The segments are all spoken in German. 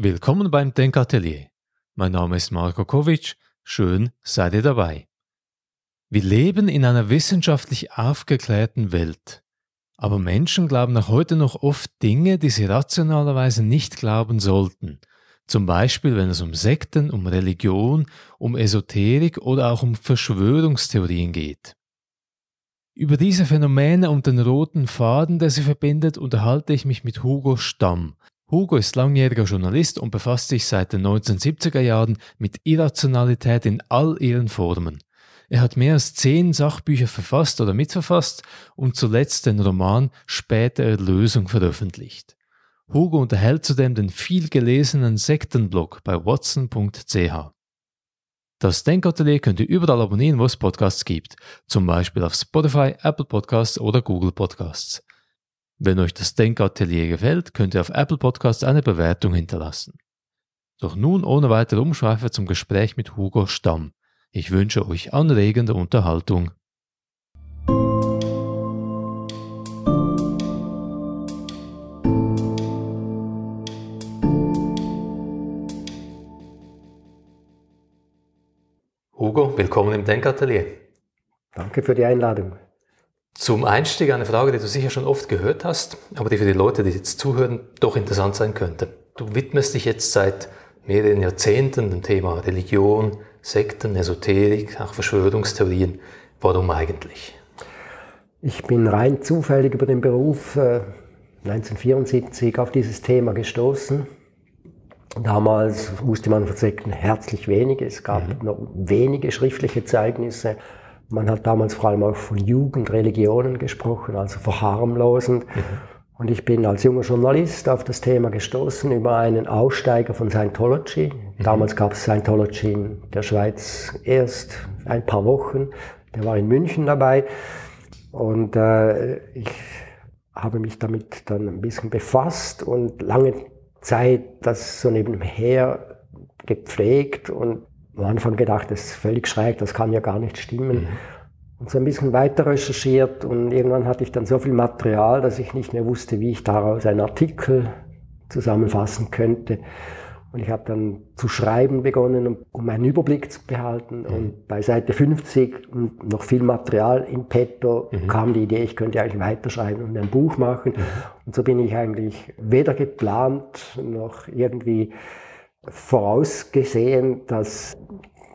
Willkommen beim Denkatelier. Mein Name ist Marko Kovic. Schön seid ihr dabei. Wir leben in einer wissenschaftlich aufgeklärten Welt. Aber Menschen glauben auch heute noch oft Dinge, die sie rationalerweise nicht glauben sollten. Zum Beispiel, wenn es um Sekten, um Religion, um Esoterik oder auch um Verschwörungstheorien geht. Über diese Phänomene und den roten Faden, der sie verbindet, unterhalte ich mich mit Hugo Stamm. Hugo ist langjähriger Journalist und befasst sich seit den 1970er Jahren mit Irrationalität in all ihren Formen. Er hat mehr als zehn Sachbücher verfasst oder mitverfasst und zuletzt den Roman Späte Erlösung veröffentlicht. Hugo unterhält zudem den viel gelesenen Sektenblog bei watson.ch. Das Denkatelier könnt ihr überall abonnieren, wo es Podcasts gibt, zum Beispiel auf Spotify, Apple Podcasts oder Google Podcasts. Wenn euch das Denkatelier gefällt, könnt ihr auf Apple Podcasts eine Bewertung hinterlassen. Doch nun ohne weitere Umschweife zum Gespräch mit Hugo Stamm. Ich wünsche euch anregende Unterhaltung. Hugo, willkommen im Denkatelier. Danke für die Einladung. Zum Einstieg eine Frage, die du sicher schon oft gehört hast, aber die für die Leute, die jetzt zuhören, doch interessant sein könnte. Du widmest dich jetzt seit mehreren Jahrzehnten dem Thema Religion, Sekten, Esoterik, auch Verschwörungstheorien. Warum eigentlich? Ich bin rein zufällig über den Beruf äh, 1974 auf dieses Thema gestoßen. Damals wusste man von Sekten herzlich wenig. Es gab mhm. noch wenige schriftliche Zeugnisse. Man hat damals vor allem auch von Jugendreligionen gesprochen, also verharmlosend. Mhm. Und ich bin als junger Journalist auf das Thema gestoßen über einen Aussteiger von Scientology. Mhm. Damals gab es Scientology in der Schweiz erst ein paar Wochen. Der war in München dabei. Und äh, ich habe mich damit dann ein bisschen befasst und lange Zeit das so nebenher gepflegt und am Anfang gedacht, das ist völlig schräg, das kann ja gar nicht stimmen. Mhm. Und so ein bisschen weiter recherchiert und irgendwann hatte ich dann so viel Material, dass ich nicht mehr wusste, wie ich daraus einen Artikel zusammenfassen könnte. Und ich habe dann zu schreiben begonnen, um einen Überblick zu behalten. Mhm. Und bei Seite 50 und noch viel Material in petto mhm. kam die Idee, ich könnte eigentlich weiterschreiben und ein Buch machen. Mhm. Und so bin ich eigentlich weder geplant noch irgendwie vorausgesehen, dass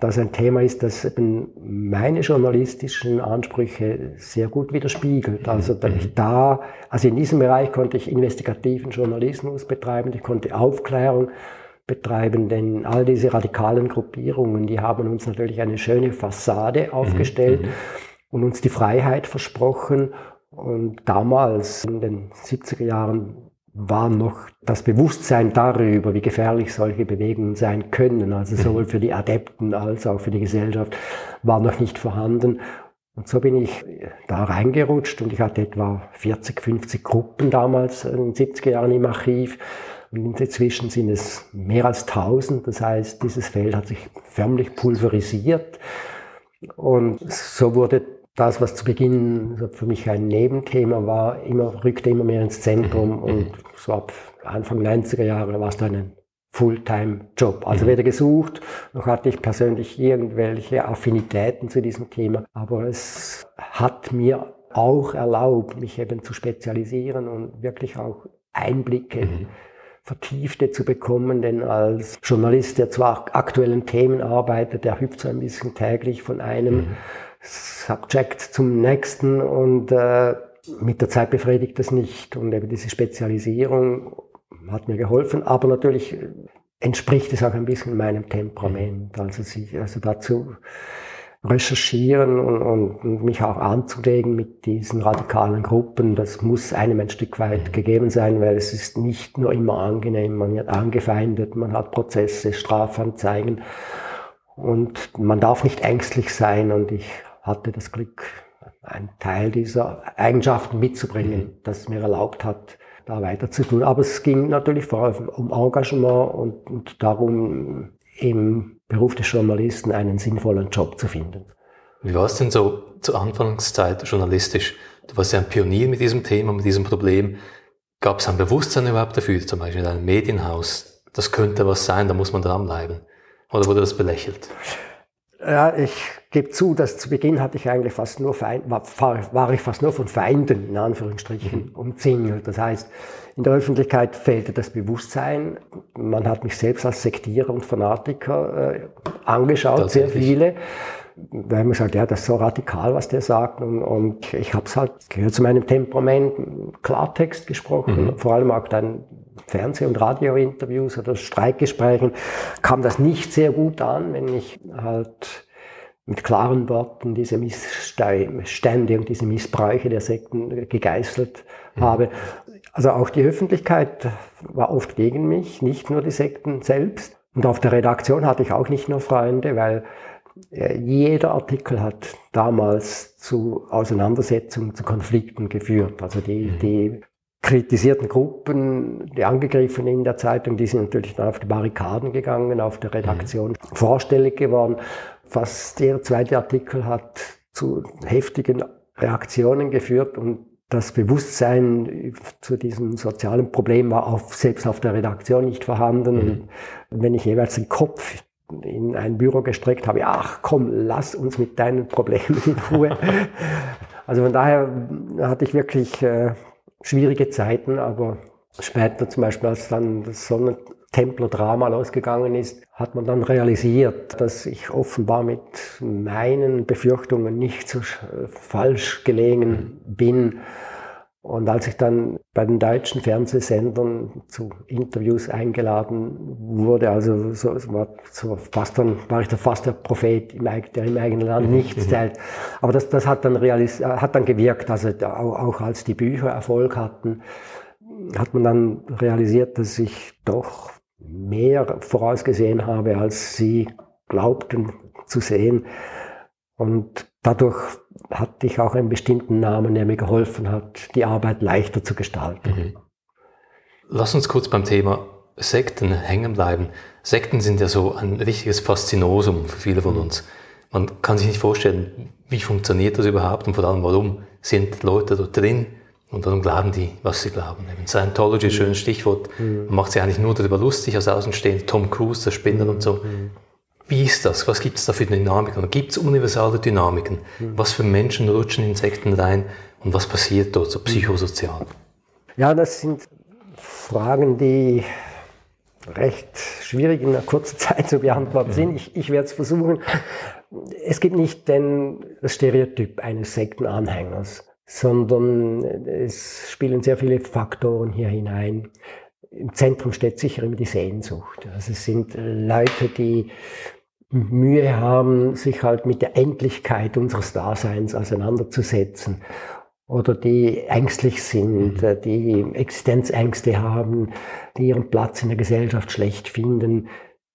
das ein Thema ist, das eben meine journalistischen Ansprüche sehr gut widerspiegelt. Also dass ich da, also in diesem Bereich konnte ich investigativen Journalismus betreiben, ich konnte Aufklärung betreiben, denn all diese radikalen Gruppierungen, die haben uns natürlich eine schöne Fassade aufgestellt mhm. und uns die Freiheit versprochen. Und damals, in den 70er Jahren, war noch das Bewusstsein darüber, wie gefährlich solche Bewegungen sein können, also sowohl für die Adepten als auch für die Gesellschaft, war noch nicht vorhanden. Und so bin ich da reingerutscht und ich hatte etwa 40, 50 Gruppen damals in den 70er Jahren im Archiv. Und inzwischen sind es mehr als 1000. Das heißt, dieses Feld hat sich förmlich pulverisiert. Und so wurde das, was zu Beginn für mich ein Nebenthema war, immer, rückte immer mehr ins Zentrum mhm. und so ab Anfang 90er Jahre war es dann ein Fulltime-Job. Also mhm. weder gesucht, noch hatte ich persönlich irgendwelche Affinitäten zu diesem Thema, aber es hat mir auch erlaubt, mich eben zu spezialisieren und wirklich auch Einblicke mhm. Vertiefte zu bekommen, denn als Journalist, der zu aktuellen Themen arbeitet, der hüpft so ein bisschen täglich von einem mhm Subject zum nächsten und äh, mit der Zeit befriedigt es nicht. Und eben diese Spezialisierung hat mir geholfen, aber natürlich entspricht es auch ein bisschen meinem Temperament. Also, sich, also dazu recherchieren und, und, und mich auch anzulegen mit diesen radikalen Gruppen, das muss einem ein Stück weit gegeben sein, weil es ist nicht nur immer angenehm, man wird angefeindet, man hat Prozesse, Strafanzeigen und man darf nicht ängstlich sein und ich hatte das Glück, einen Teil dieser Eigenschaften mitzubringen, mhm. das mir erlaubt hat, da weiter zu tun. Aber es ging natürlich vor allem um Engagement und, und darum, im Beruf des Journalisten einen sinnvollen Job zu finden. Wie war es denn so zur Anfangszeit journalistisch? Du warst ja ein Pionier mit diesem Thema, mit diesem Problem. Gab es ein Bewusstsein überhaupt dafür, zum Beispiel in einem Medienhaus das könnte was sein, da muss man dranbleiben? Oder wurde das belächelt? Ja, ich gebe zu, dass zu Beginn hatte ich eigentlich fast nur Feind, war, war ich fast nur von Feinden, in Anführungsstrichen, mhm. umzingelt. Das heißt, in der Öffentlichkeit fehlte das Bewusstsein. Man hat mich selbst als Sektierer und Fanatiker äh, angeschaut, sehr viele. Haben wir gesagt, ja, das ist so radikal, was der sagt. Und, und ich habe es halt, gehört zu meinem Temperament, Klartext gesprochen, mhm. vor allem auch dann Fernseh- und Radiointerviews oder Streikgesprächen kam das nicht sehr gut an, wenn ich halt mit klaren Worten diese Missstände und diese Missbräuche der Sekten gegeißelt mhm. habe. Also auch die Öffentlichkeit war oft gegen mich, nicht nur die Sekten selbst. Und auf der Redaktion hatte ich auch nicht nur Freunde, weil äh, jeder Artikel hat damals zu Auseinandersetzungen, zu Konflikten geführt. Also die, mhm. die kritisierten Gruppen, die angegriffenen in der Zeitung, die sind natürlich dann auf die Barrikaden gegangen, auf der Redaktion mhm. vorstellig geworden. Fast jeder zweite Artikel hat zu heftigen Reaktionen geführt und das Bewusstsein zu diesem sozialen Problem war auf, selbst auf der Redaktion nicht vorhanden. Mhm. Wenn ich jeweils den Kopf in ein Büro gestreckt habe, ach komm, lass uns mit deinen Problemen in Ruhe. also von daher hatte ich wirklich äh, schwierige Zeiten, aber später zum Beispiel, als dann das Sonnentempler-Drama losgegangen ist, hat man dann realisiert, dass ich offenbar mit meinen Befürchtungen nicht so falsch gelegen bin. Und als ich dann bei den deutschen Fernsehsendern zu Interviews eingeladen wurde, also so, war, so fast dann, war ich da fast der Prophet, im, der im eigenen Land mhm. nichts zählt. Aber das, das hat, dann realis hat dann gewirkt, also auch, auch als die Bücher Erfolg hatten, hat man dann realisiert, dass ich doch mehr vorausgesehen habe, als sie glaubten zu sehen. Und dadurch hatte ich auch einen bestimmten Namen, der mir geholfen hat, die Arbeit leichter zu gestalten. Mhm. Lass uns kurz beim Thema Sekten hängen bleiben. Sekten sind ja so ein richtiges Faszinosum für viele von uns. Man kann sich nicht vorstellen, wie funktioniert das überhaupt und vor allem, warum sind Leute dort drin und warum glauben die, was sie glauben. Eben Scientology, mhm. schönes Stichwort. Mhm. Man macht sich eigentlich nur darüber lustig als Außenstehender, Tom Cruise, der Spinner und so. Wie ist das? Was gibt es da für Dynamiken? Gibt es universale Dynamiken? Mhm. Was für Menschen rutschen Insekten rein und was passiert dort so psychosozial? Ja, das sind Fragen, die recht schwierig in einer kurzen Zeit zu beantworten sind. Ich, ich werde es versuchen. Es gibt nicht den, das Stereotyp eines Sektenanhängers, sondern es spielen sehr viele Faktoren hier hinein. Im Zentrum steht sicher immer die Sehnsucht. Also es sind Leute, die Mühe haben, sich halt mit der Endlichkeit unseres Daseins auseinanderzusetzen oder die ängstlich sind, mhm. die Existenzängste haben, die ihren Platz in der Gesellschaft schlecht finden,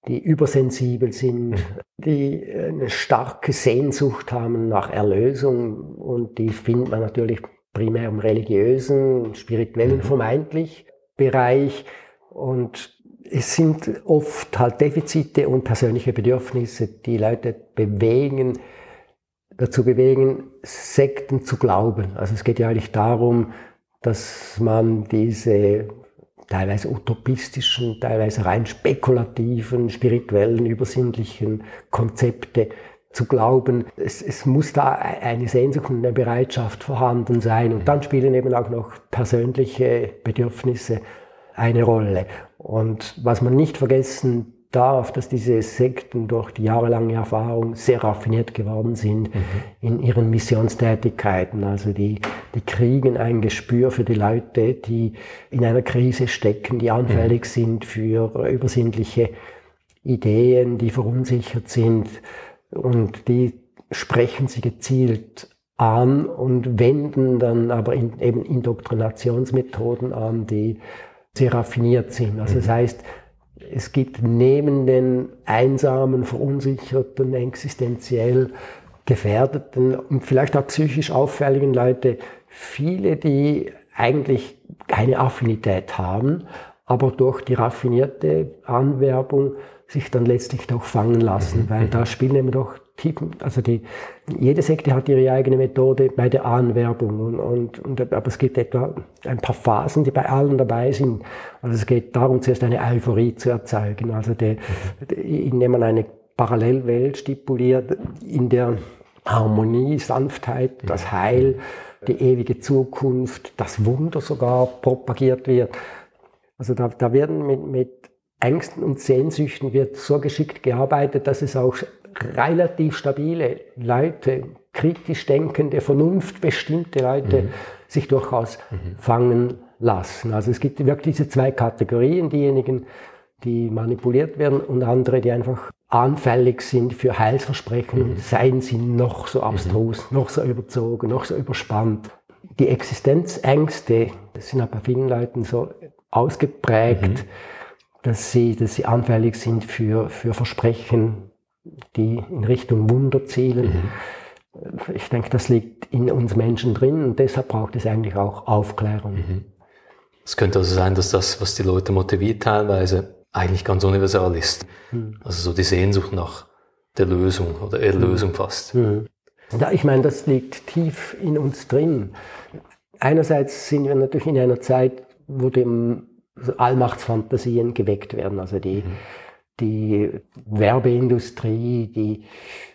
die übersensibel sind, mhm. die eine starke Sehnsucht haben nach Erlösung und die findet man natürlich primär im religiösen, spirituellen mhm. vermeintlich Bereich und es sind oft halt Defizite und persönliche Bedürfnisse, die Leute bewegen, dazu bewegen, Sekten zu glauben. Also es geht ja eigentlich darum, dass man diese teilweise utopistischen, teilweise rein spekulativen, spirituellen, übersinnlichen Konzepte zu glauben. Es, es muss da eine Sehnsucht und eine Bereitschaft vorhanden sein. Und dann spielen eben auch noch persönliche Bedürfnisse eine Rolle. Und was man nicht vergessen darf, dass diese Sekten durch die jahrelange Erfahrung sehr raffiniert geworden sind mhm. in ihren Missionstätigkeiten. Also die, die kriegen ein Gespür für die Leute, die in einer Krise stecken, die anfällig mhm. sind für übersinnliche Ideen, die verunsichert sind und die sprechen sie gezielt an und wenden dann aber in, eben Indoktrinationsmethoden an, die sehr raffiniert sind. Also das mhm. heißt, es gibt neben den einsamen, verunsicherten, existenziell gefährdeten und vielleicht auch psychisch auffälligen Leute viele, die eigentlich keine Affinität haben, aber durch die raffinierte Anwerbung sich dann letztlich doch fangen lassen, mhm. weil da spielen eben doch tiefen, also die, jede Sekte hat ihre eigene Methode bei der Anwerbung und, und, und, aber es gibt etwa ein paar Phasen, die bei allen dabei sind. Also es geht darum, zuerst eine Euphorie zu erzeugen, also die, indem man eine Parallelwelt stipuliert, in der Harmonie, Sanftheit, das Heil, die ewige Zukunft, das Wunder sogar propagiert wird. Also da, da werden mit, mit Ängsten und Sehnsüchten wird so geschickt gearbeitet, dass es auch relativ stabile Leute, kritisch denkende, vernunftbestimmte Leute mhm. sich durchaus mhm. fangen lassen. Also es gibt wirklich diese zwei Kategorien, diejenigen, die manipuliert werden und andere, die einfach anfällig sind für Heilsversprechen, mhm. seien sie noch so abstrus, mhm. noch so überzogen, noch so überspannt. Die Existenzängste sind aber bei vielen Leuten so ausgeprägt, mhm. Dass, sie, dass sie anfällig sind für, für Versprechen, die in Richtung Wunder zielen. Mhm. Ich denke, das liegt in uns Menschen drin und deshalb braucht es eigentlich auch Aufklärung. Mhm. Es könnte also sein, dass das, was die Leute motiviert teilweise, eigentlich ganz universal ist. Mhm. Also so die Sehnsucht nach der Lösung oder Erlösung mhm. fast. Mhm. Ja, ich meine, das liegt tief in uns drin. Einerseits sind wir natürlich in einer Zeit, wo dem Allmachtsfantasien geweckt werden. Also die, mhm. die Werbeindustrie, die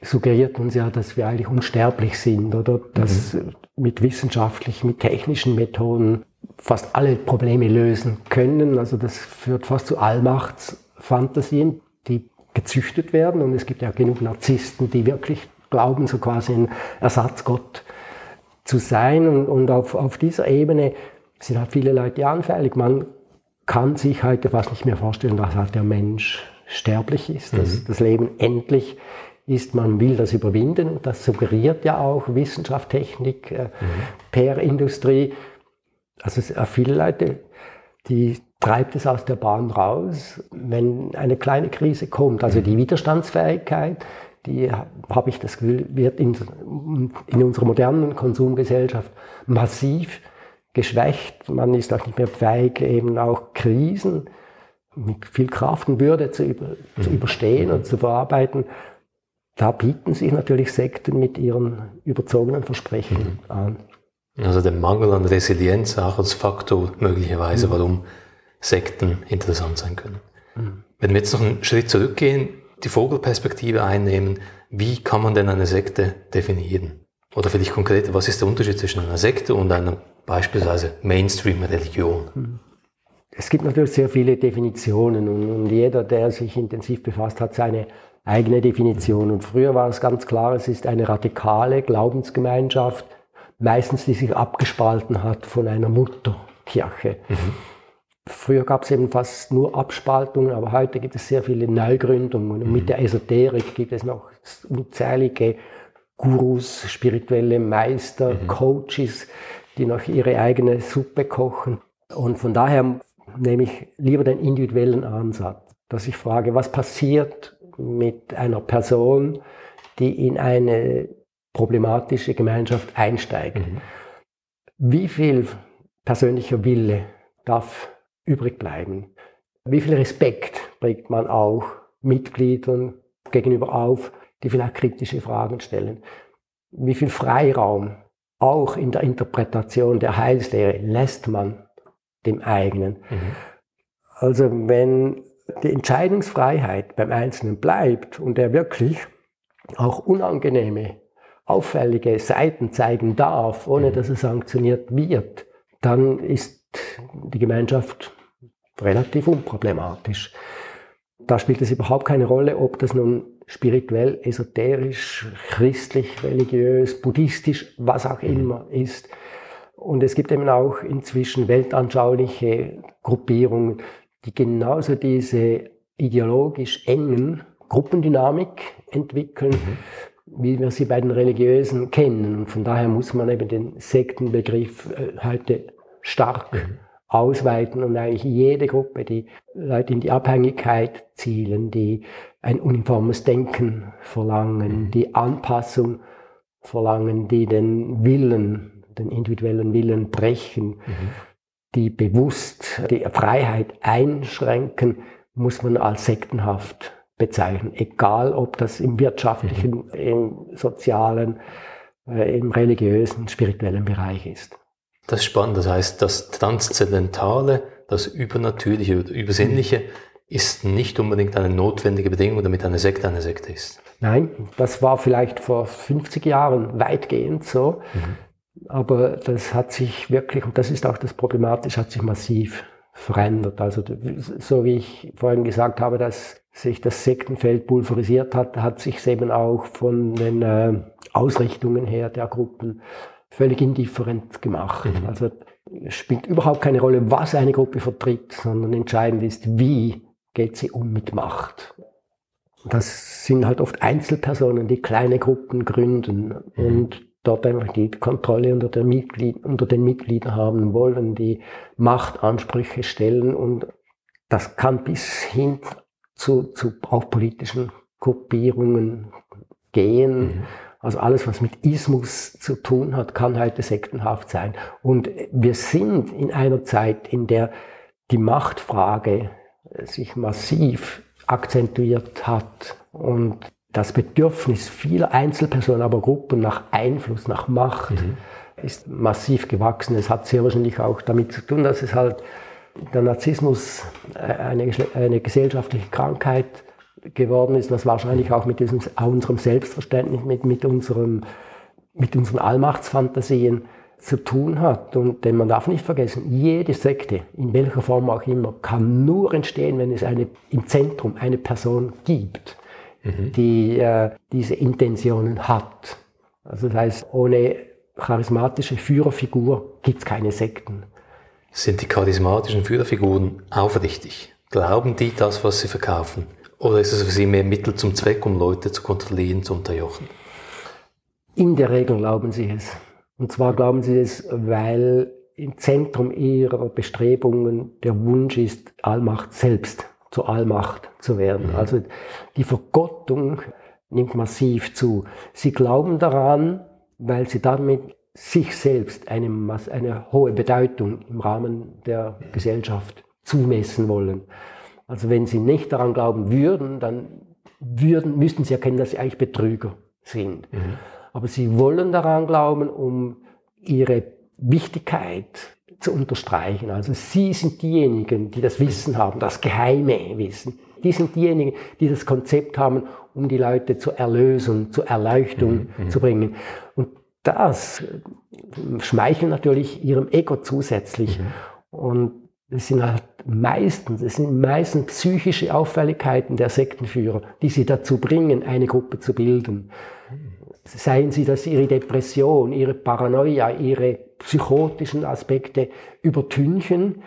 suggeriert uns ja, dass wir eigentlich unsterblich sind oder dass mhm. mit wissenschaftlichen, mit technischen Methoden fast alle Probleme lösen können. Also das führt fast zu Allmachtsfantasien, die gezüchtet werden. Und es gibt ja genug Narzissten, die wirklich glauben, so quasi ein Ersatzgott zu sein. Und, und auf, auf dieser Ebene sind halt viele Leute anfällig. Man kann sich heute fast nicht mehr vorstellen, dass halt der Mensch sterblich ist, dass mhm. das Leben endlich ist. Man will das überwinden und das suggeriert ja auch Wissenschaft, Technik, äh, mhm. PR-Industrie. Also viele Leute, die treibt es aus der Bahn raus, wenn eine kleine Krise kommt. Also die Widerstandsfähigkeit, die habe ich das Gefühl, wird in, in unserer modernen Konsumgesellschaft massiv geschwächt. Man ist auch nicht mehr fähig, eben auch Krisen mit viel Kraft und Würde zu, über, zu mhm. überstehen und zu verarbeiten. Da bieten sich natürlich Sekten mit ihren überzogenen Versprechen mhm. an. Also der Mangel an Resilienz auch als Faktor möglicherweise, mhm. warum Sekten interessant sein können. Mhm. Wenn wir jetzt noch einen Schritt zurückgehen, die Vogelperspektive einnehmen, wie kann man denn eine Sekte definieren? Oder vielleicht konkret, was ist der Unterschied zwischen einer Sekte und einer beispielsweise Mainstream-Religion? Mhm. Es gibt natürlich sehr viele Definitionen und, und, jeder, der sich intensiv befasst hat, seine eigene Definition. Und früher war es ganz klar, es ist eine radikale Glaubensgemeinschaft, meistens die sich abgespalten hat von einer Mutterkirche. Mhm. Früher gab es eben fast nur Abspaltungen, aber heute gibt es sehr viele Neugründungen. Und mit mhm. der Esoterik gibt es noch unzählige Gurus, spirituelle Meister, mhm. Coaches, die noch ihre eigene Suppe kochen. Und von daher nehme ich lieber den individuellen Ansatz, dass ich frage, was passiert mit einer Person, die in eine problematische Gemeinschaft einsteigt. Mhm. Wie viel persönlicher Wille darf übrig bleiben? Wie viel Respekt bringt man auch Mitgliedern gegenüber auf, die vielleicht kritische Fragen stellen? Wie viel Freiraum auch in der Interpretation der Heilslehre lässt man dem eigenen? Mhm. Also wenn die Entscheidungsfreiheit beim Einzelnen bleibt und er wirklich auch unangenehme auffällige Seiten zeigen darf, ohne mhm. dass er sanktioniert wird, dann ist die Gemeinschaft relativ unproblematisch. Da spielt es überhaupt keine Rolle, ob das nun spirituell, esoterisch, christlich, religiös, buddhistisch, was auch mhm. immer ist. Und es gibt eben auch inzwischen weltanschauliche Gruppierungen, die genauso diese ideologisch engen Gruppendynamik entwickeln, mhm wie wir sie bei den Religiösen kennen. Und von daher muss man eben den Sektenbegriff äh, heute stark mhm. Ausweiten und eigentlich jede Gruppe, die Leute in die Abhängigkeit zielen, die ein uniformes Denken verlangen, mhm. die Anpassung verlangen, die den Willen, den individuellen Willen brechen, mhm. die bewusst die Freiheit einschränken, muss man als sektenhaft bezeichnen. Egal, ob das im wirtschaftlichen, mhm. im sozialen, äh, im religiösen, spirituellen Bereich ist. Das ist spannend. Das heißt, das Transzendentale, das Übernatürliche oder Übersinnliche ist nicht unbedingt eine notwendige Bedingung, damit eine Sekte eine Sekte ist. Nein, das war vielleicht vor 50 Jahren weitgehend so. Mhm. Aber das hat sich wirklich, und das ist auch das Problematische, hat sich massiv verändert. Also so wie ich vorhin gesagt habe, dass sich das Sektenfeld pulverisiert hat, hat sich eben auch von den äh, Ausrichtungen her der Gruppen völlig indifferent gemacht. Mhm. Also es spielt überhaupt keine Rolle, was eine Gruppe vertritt, sondern entscheidend ist, wie geht sie um mit Macht. Das sind halt oft Einzelpersonen, die kleine Gruppen gründen mhm. und dort einfach die Kontrolle unter, der Mitglied, unter den Mitgliedern haben wollen, die Machtansprüche stellen und das kann bis hin zu, zu auch politischen Gruppierungen gehen. Mhm. Also alles, was mit Ismus zu tun hat, kann heute sektenhaft sein. Und wir sind in einer Zeit, in der die Machtfrage sich massiv akzentuiert hat und das Bedürfnis vieler Einzelpersonen, aber Gruppen nach Einfluss, nach Macht mhm. ist massiv gewachsen. Es hat sehr wahrscheinlich auch damit zu tun, dass es halt der Narzissmus eine, eine gesellschaftliche Krankheit geworden ist, was wahrscheinlich auch mit diesem, unserem Selbstverständnis, mit, mit, unserem, mit unseren Allmachtsfantasien zu tun hat. Und denn man darf nicht vergessen, jede Sekte, in welcher Form auch immer, kann nur entstehen, wenn es eine, im Zentrum eine Person gibt, mhm. die äh, diese Intentionen hat. Also das heißt, ohne charismatische Führerfigur gibt es keine Sekten. Sind die charismatischen Führerfiguren aufrichtig? Glauben die das, was sie verkaufen? Oder ist es für Sie mehr Mittel zum Zweck, um Leute zu kontrollieren, zu unterjochen? In der Regel glauben sie es. Und zwar glauben sie es, weil im Zentrum ihrer Bestrebungen der Wunsch ist, Allmacht selbst zur Allmacht zu werden. Mhm. Also die Vergottung nimmt massiv zu. Sie glauben daran, weil sie damit sich selbst eine, eine hohe Bedeutung im Rahmen der Gesellschaft zumessen wollen. Also wenn sie nicht daran glauben würden, dann würden, müssten sie erkennen, dass sie eigentlich Betrüger sind. Mhm. Aber sie wollen daran glauben, um ihre Wichtigkeit zu unterstreichen. Also sie sind diejenigen, die das Wissen haben, das geheime Wissen. Die sind diejenigen, die das Konzept haben, um die Leute zur Erlösung, zur Erleuchtung mhm. zu bringen. Und das schmeichelt natürlich ihrem Ego zusätzlich. Mhm. Und es sind halt meistens, es sind meistens psychische Auffälligkeiten der Sektenführer, die sie dazu bringen, eine Gruppe zu bilden. Seien sie das ihre Depression, ihre Paranoia, ihre psychotischen Aspekte übertünchen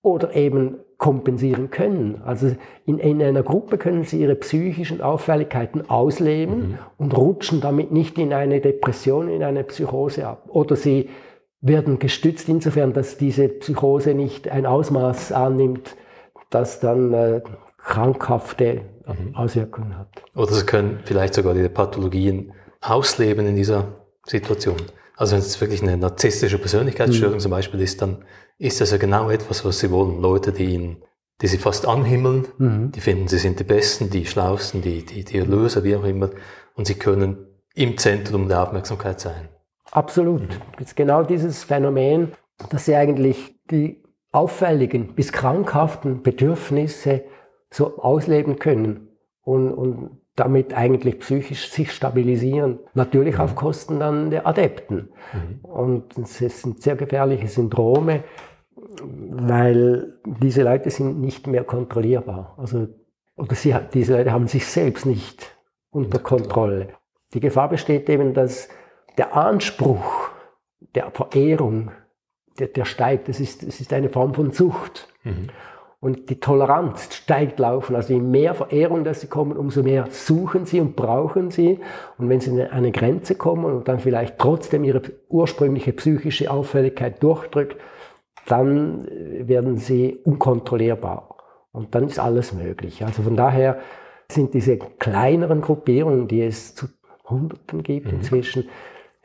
oder eben kompensieren können. Also in, in, einer Gruppe können sie ihre psychischen Auffälligkeiten ausleben mhm. und rutschen damit nicht in eine Depression, in eine Psychose ab. Oder sie werden gestützt insofern, dass diese Psychose nicht ein Ausmaß annimmt, das dann äh, krankhafte mhm. Auswirkungen hat. Oder sie können vielleicht sogar diese Pathologien ausleben in dieser Situation. Also wenn es wirklich eine narzisstische Persönlichkeitsstörung mhm. zum Beispiel ist, dann ist das ja genau etwas, was sie wollen. Leute, die ihn, die sie fast anhimmeln, mhm. die finden, sie sind die Besten, die Schlausten, die, die, die Erlöser, wie auch immer. Und sie können im Zentrum der Aufmerksamkeit sein. Absolut. Das ist genau dieses Phänomen, dass sie eigentlich die auffälligen bis krankhaften Bedürfnisse so ausleben können und, und damit eigentlich psychisch sich stabilisieren. Natürlich mhm. auf Kosten dann der Adepten. Mhm. Und es sind sehr gefährliche Syndrome, weil diese Leute sind nicht mehr kontrollierbar. Also, oder sie, diese Leute haben sich selbst nicht unter Kontrolle. Die Gefahr besteht eben, dass der Anspruch der Verehrung, der, der steigt. Das ist, das ist eine Form von Sucht. Mhm. Und die Toleranz steigt laufen. Also je mehr Verehrung dass sie kommen, umso mehr suchen sie und brauchen sie. Und wenn sie an eine Grenze kommen und dann vielleicht trotzdem ihre ursprüngliche psychische Auffälligkeit durchdrückt, dann werden sie unkontrollierbar. Und dann ist alles möglich. Also von daher sind diese kleineren Gruppierungen, die es zu Hunderten gibt mhm. inzwischen,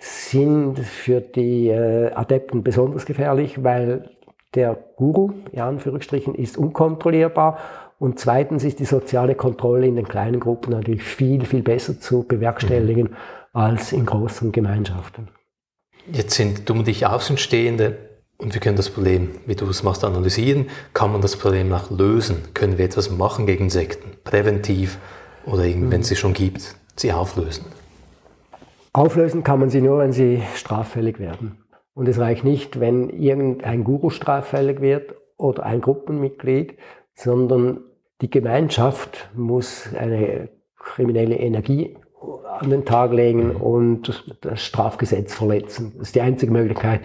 sind für die äh, Adepten besonders gefährlich, weil der Guru, in Anführungsstrichen, ist unkontrollierbar. Und zweitens ist die soziale Kontrolle in den kleinen Gruppen natürlich viel, viel besser zu bewerkstelligen mhm. als in großen Gemeinschaften. Jetzt sind du und ich Außenstehende und wir können das Problem, wie du es machst, analysieren. Kann man das Problem auch lösen? Können wir etwas machen gegen Sekten? Präventiv oder eben, wenn es sie schon gibt, sie auflösen? Auflösen kann man sie nur, wenn sie straffällig werden. Und es reicht nicht, wenn irgendein Guru straffällig wird oder ein Gruppenmitglied, sondern die Gemeinschaft muss eine kriminelle Energie an den Tag legen mhm. und das Strafgesetz verletzen. Das ist die einzige Möglichkeit,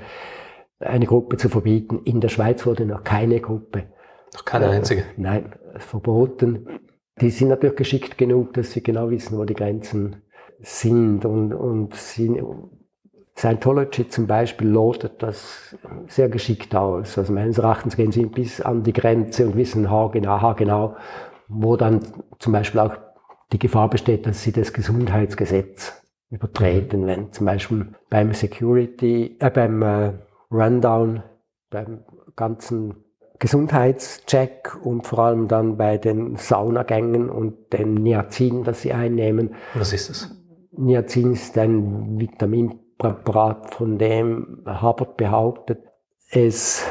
eine Gruppe zu verbieten. In der Schweiz wurde noch keine Gruppe. Noch keine äh, einzige? Nein, verboten. Die sind natürlich geschickt genug, dass sie genau wissen, wo die Grenzen sind und, und sie, Scientology zum Beispiel lotet das sehr geschickt aus. Also meines Erachtens gehen sie bis an die Grenze und wissen haargenau, haargenau, wo dann zum Beispiel auch die Gefahr besteht, dass sie das Gesundheitsgesetz übertreten, wenn zum Beispiel beim Security, äh, beim äh, Rundown, beim ganzen Gesundheitscheck und vor allem dann bei den Saunagängen und dem Niacin, das sie einnehmen. Was ist das? Niacin ist ein Vitaminpräparat, von dem Hubbard behauptet, es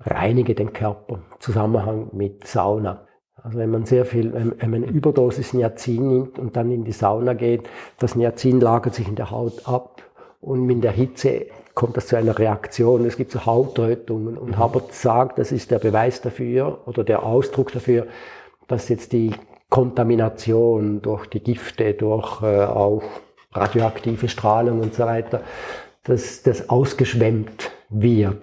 reinige den Körper im Zusammenhang mit Sauna. Also wenn man sehr viel, wenn, man eine Überdosis Niacin nimmt und dann in die Sauna geht, das Niacin lagert sich in der Haut ab und mit der Hitze kommt das zu einer Reaktion. Es gibt so Hautrötungen und Hubbard sagt, das ist der Beweis dafür oder der Ausdruck dafür, dass jetzt die Kontamination durch die Gifte, durch äh, auch radioaktive Strahlung und so weiter, dass das ausgeschwemmt wird.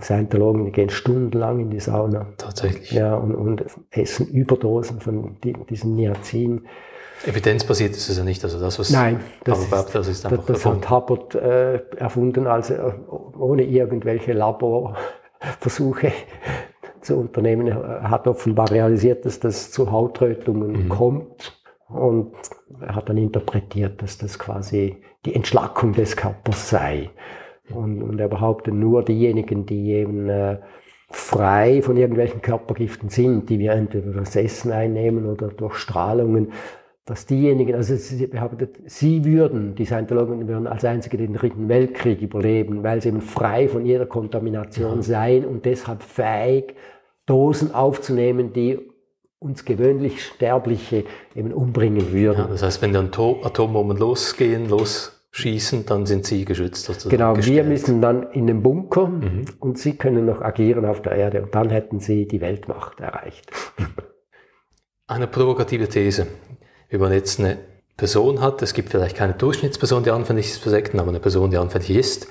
Scientologen, gehen stundenlang in die Sauna. Tatsächlich. Ja, und, und essen Überdosen von die, diesem Niacin. Evidenzbasiert ist es ja nicht, also das, was Nein, das, ist, das ist einfach das, das hat Hubbard äh, erfunden, also ohne irgendwelche Laborversuche zu unternehmen. Er hat offenbar realisiert, dass das zu Hautrötungen mhm. kommt und er hat dann interpretiert, dass das quasi die Entschlackung des Körpers sei. Und, und er behauptet nur diejenigen, die eben äh, frei von irgendwelchen Körpergiften sind, die wir entweder durch Essen einnehmen oder durch Strahlungen, dass diejenigen, also sie behauptet, sie würden, die Scientologen würden als einzige den dritten Weltkrieg überleben, weil sie eben frei von jeder Kontamination seien und deshalb fähig, Dosen aufzunehmen, die uns gewöhnlich Sterbliche eben umbringen würden. Ja, das heißt, wenn die Atombomben losgehen, losschießen, dann sind sie geschützt. Sozusagen genau, gestellt. wir müssen dann in den Bunker mhm. und sie können noch agieren auf der Erde und dann hätten sie die Weltmacht erreicht. Eine provokative These wenn man jetzt eine Person hat, es gibt vielleicht keine Durchschnittsperson, die anfällig ist für Sekten, aber eine Person, die anfällig ist,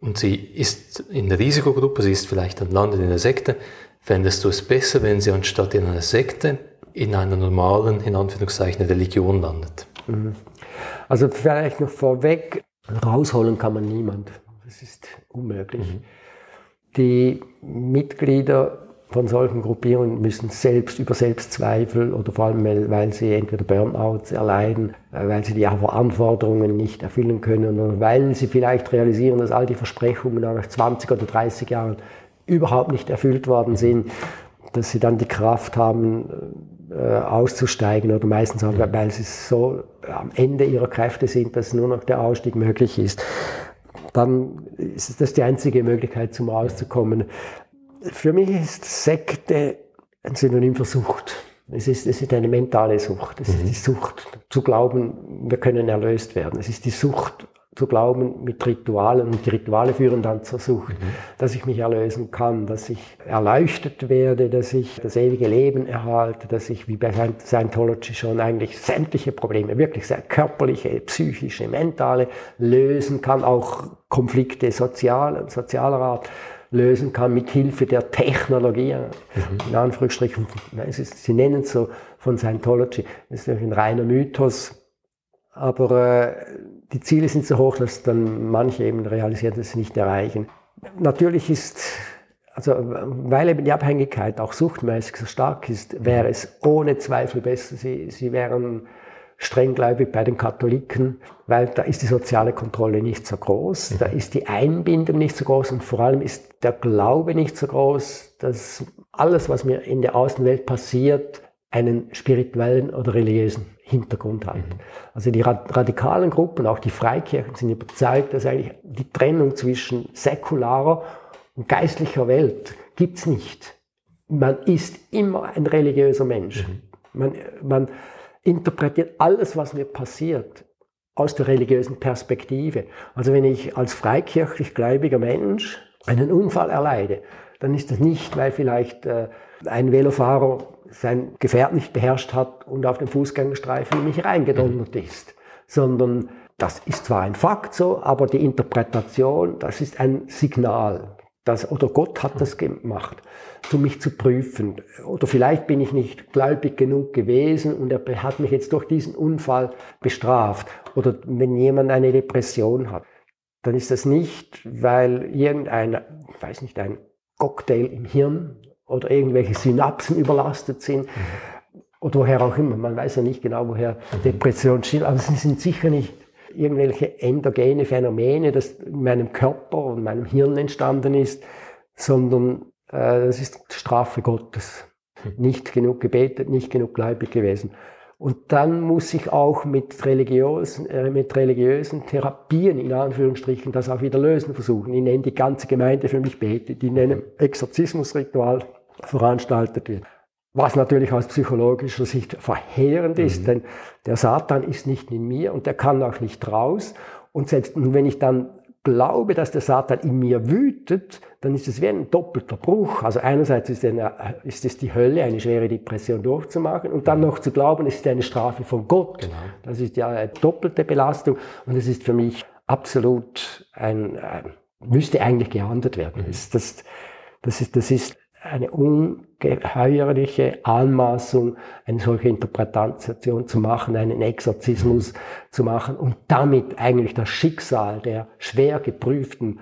und sie ist in der Risikogruppe, sie ist vielleicht dann landet in der Sekte, fändest du es besser, wenn sie anstatt in einer Sekte in einer normalen, in Anführungszeichen, Religion landet? Mhm. Also vielleicht noch vorweg, rausholen kann man niemand. Das ist unmöglich. Mhm. Die Mitglieder von solchen Gruppierungen müssen selbst über Selbstzweifel oder vor allem, weil sie entweder Burnouts erleiden, äh, weil sie die Anforderungen nicht erfüllen können oder weil sie vielleicht realisieren, dass all die Versprechungen nach 20 oder 30 Jahren überhaupt nicht erfüllt worden sind, dass sie dann die Kraft haben, äh, auszusteigen oder meistens auch, weil sie so am Ende ihrer Kräfte sind, dass nur noch der Ausstieg möglich ist. Dann ist das die einzige Möglichkeit, zum Rauszukommen. Für mich ist Sekte ein Synonym für Sucht. Es ist, es ist eine mentale Sucht. Es mhm. ist die Sucht zu glauben, wir können erlöst werden. Es ist die Sucht zu glauben mit Ritualen und die Rituale führen dann zur Sucht, mhm. dass ich mich erlösen kann, dass ich erleuchtet werde, dass ich das ewige Leben erhalte, dass ich wie bei Scientology schon eigentlich sämtliche Probleme, wirklich sehr körperliche, psychische, mentale lösen kann, auch Konflikte sozial, sozialer Art lösen kann mit Hilfe der Technologie. Mhm. In Anführungsstrichen, ist, sie nennen es so von Scientology. Das ist ein reiner Mythos. Aber äh, die Ziele sind so hoch, dass dann manche eben realisieren, dass sie nicht erreichen. Natürlich ist, also weil eben die Abhängigkeit auch suchtmäßig so stark ist, wäre es ohne Zweifel besser, sie, sie wären strenggläubig bei den Katholiken, weil da ist die soziale Kontrolle nicht so groß, da mhm. ist die Einbindung nicht so groß und vor allem ist der Glaube nicht so groß, dass alles, was mir in der Außenwelt passiert, einen spirituellen oder religiösen Hintergrund hat. Mhm. Also die radikalen Gruppen, auch die Freikirchen, sind überzeugt, dass eigentlich die Trennung zwischen säkularer und geistlicher Welt gibt's nicht. Man ist immer ein religiöser Mensch. Mhm. Man, man interpretiert alles, was mir passiert, aus der religiösen Perspektive. Also wenn ich als freikirchlich gläubiger Mensch einen Unfall erleide, dann ist das nicht, weil vielleicht äh, ein Velofahrer sein Gefährt nicht beherrscht hat und auf den Fußgängerstreifen in mich reingedonnert ist, sondern das ist zwar ein Fakt so, aber die Interpretation, das ist ein Signal. Das, oder Gott hat das gemacht, um mich zu prüfen. Oder vielleicht bin ich nicht gläubig genug gewesen und er hat mich jetzt durch diesen Unfall bestraft. Oder wenn jemand eine Depression hat, dann ist das nicht, weil irgendein, ich weiß nicht, ein Cocktail im Hirn oder irgendwelche Synapsen überlastet sind. Mhm. Oder woher auch immer. Man weiß ja nicht genau, woher. Depressionen stehen, aber sie sind sicher nicht irgendwelche endogene Phänomene, das in meinem Körper und meinem Hirn entstanden ist, sondern äh, das ist Strafe Gottes. Nicht genug gebetet, nicht genug gläubig gewesen. Und dann muss ich auch mit religiösen, äh, mit religiösen Therapien, in Anführungsstrichen, das auch wieder lösen versuchen. Ich nenne die ganze Gemeinde für mich betet, die nennen Exorzismusritual veranstaltet wird. Was natürlich aus psychologischer Sicht verheerend ist, mhm. denn der Satan ist nicht in mir und der kann auch nicht raus. Und selbst wenn ich dann glaube, dass der Satan in mir wütet, dann ist es wie ein doppelter Bruch. Also einerseits ist, eine, ist es die Hölle, eine schwere Depression durchzumachen und dann noch zu glauben, es ist eine Strafe von Gott. Genau. Das ist ja eine doppelte Belastung und es ist für mich absolut ein, ein müsste eigentlich geahndet werden. Mhm. Das, das, das, ist, das ist eine ungeheuerliche Anmaßung, eine solche Interpretation zu machen, einen Exorzismus zu machen und damit eigentlich das Schicksal der schwer geprüften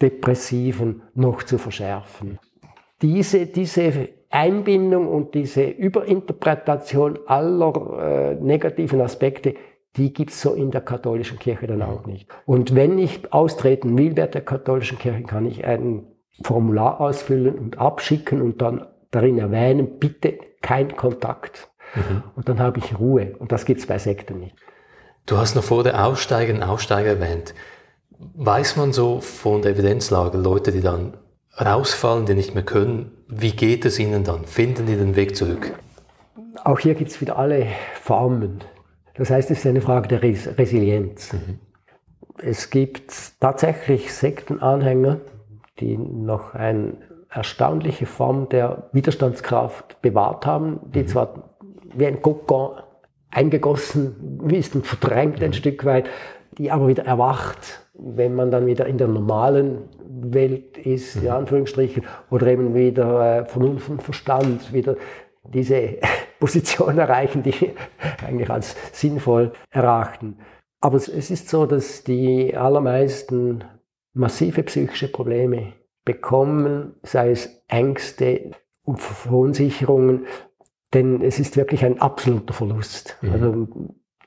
Depressiven noch zu verschärfen. Diese, diese Einbindung und diese Überinterpretation aller äh, negativen Aspekte, die gibt's so in der katholischen Kirche dann auch nicht. Und wenn ich austreten will bei der katholischen Kirche, kann ich einen Formular ausfüllen und abschicken und dann darin erwähnen, bitte kein Kontakt. Mhm. Und dann habe ich Ruhe. Und das gibt's bei Sekten nicht. Du hast noch vor der Aussteigerinnen Aussteiger erwähnt. Weiß man so von der Evidenzlage, Leute, die dann rausfallen, die nicht mehr können, wie geht es ihnen dann? Finden die den Weg zurück? Auch hier gibt's wieder alle Formen. Das heißt, es ist eine Frage der Res Resilienz. Mhm. Es gibt tatsächlich Sektenanhänger, die noch eine erstaunliche Form der Widerstandskraft bewahrt haben, die mhm. zwar wie ein Kokon eingegossen ist und verdrängt mhm. ein Stück weit, die aber wieder erwacht, wenn man dann wieder in der normalen Welt ist, mhm. in Anführungsstrichen, oder eben wieder äh, Vernunft und Verstand wieder diese Position erreichen, die eigentlich als sinnvoll erachten. Aber es ist so, dass die allermeisten massive psychische Probleme bekommen, sei es Ängste und Verunsicherungen, denn es ist wirklich ein absoluter Verlust. Mhm. Also,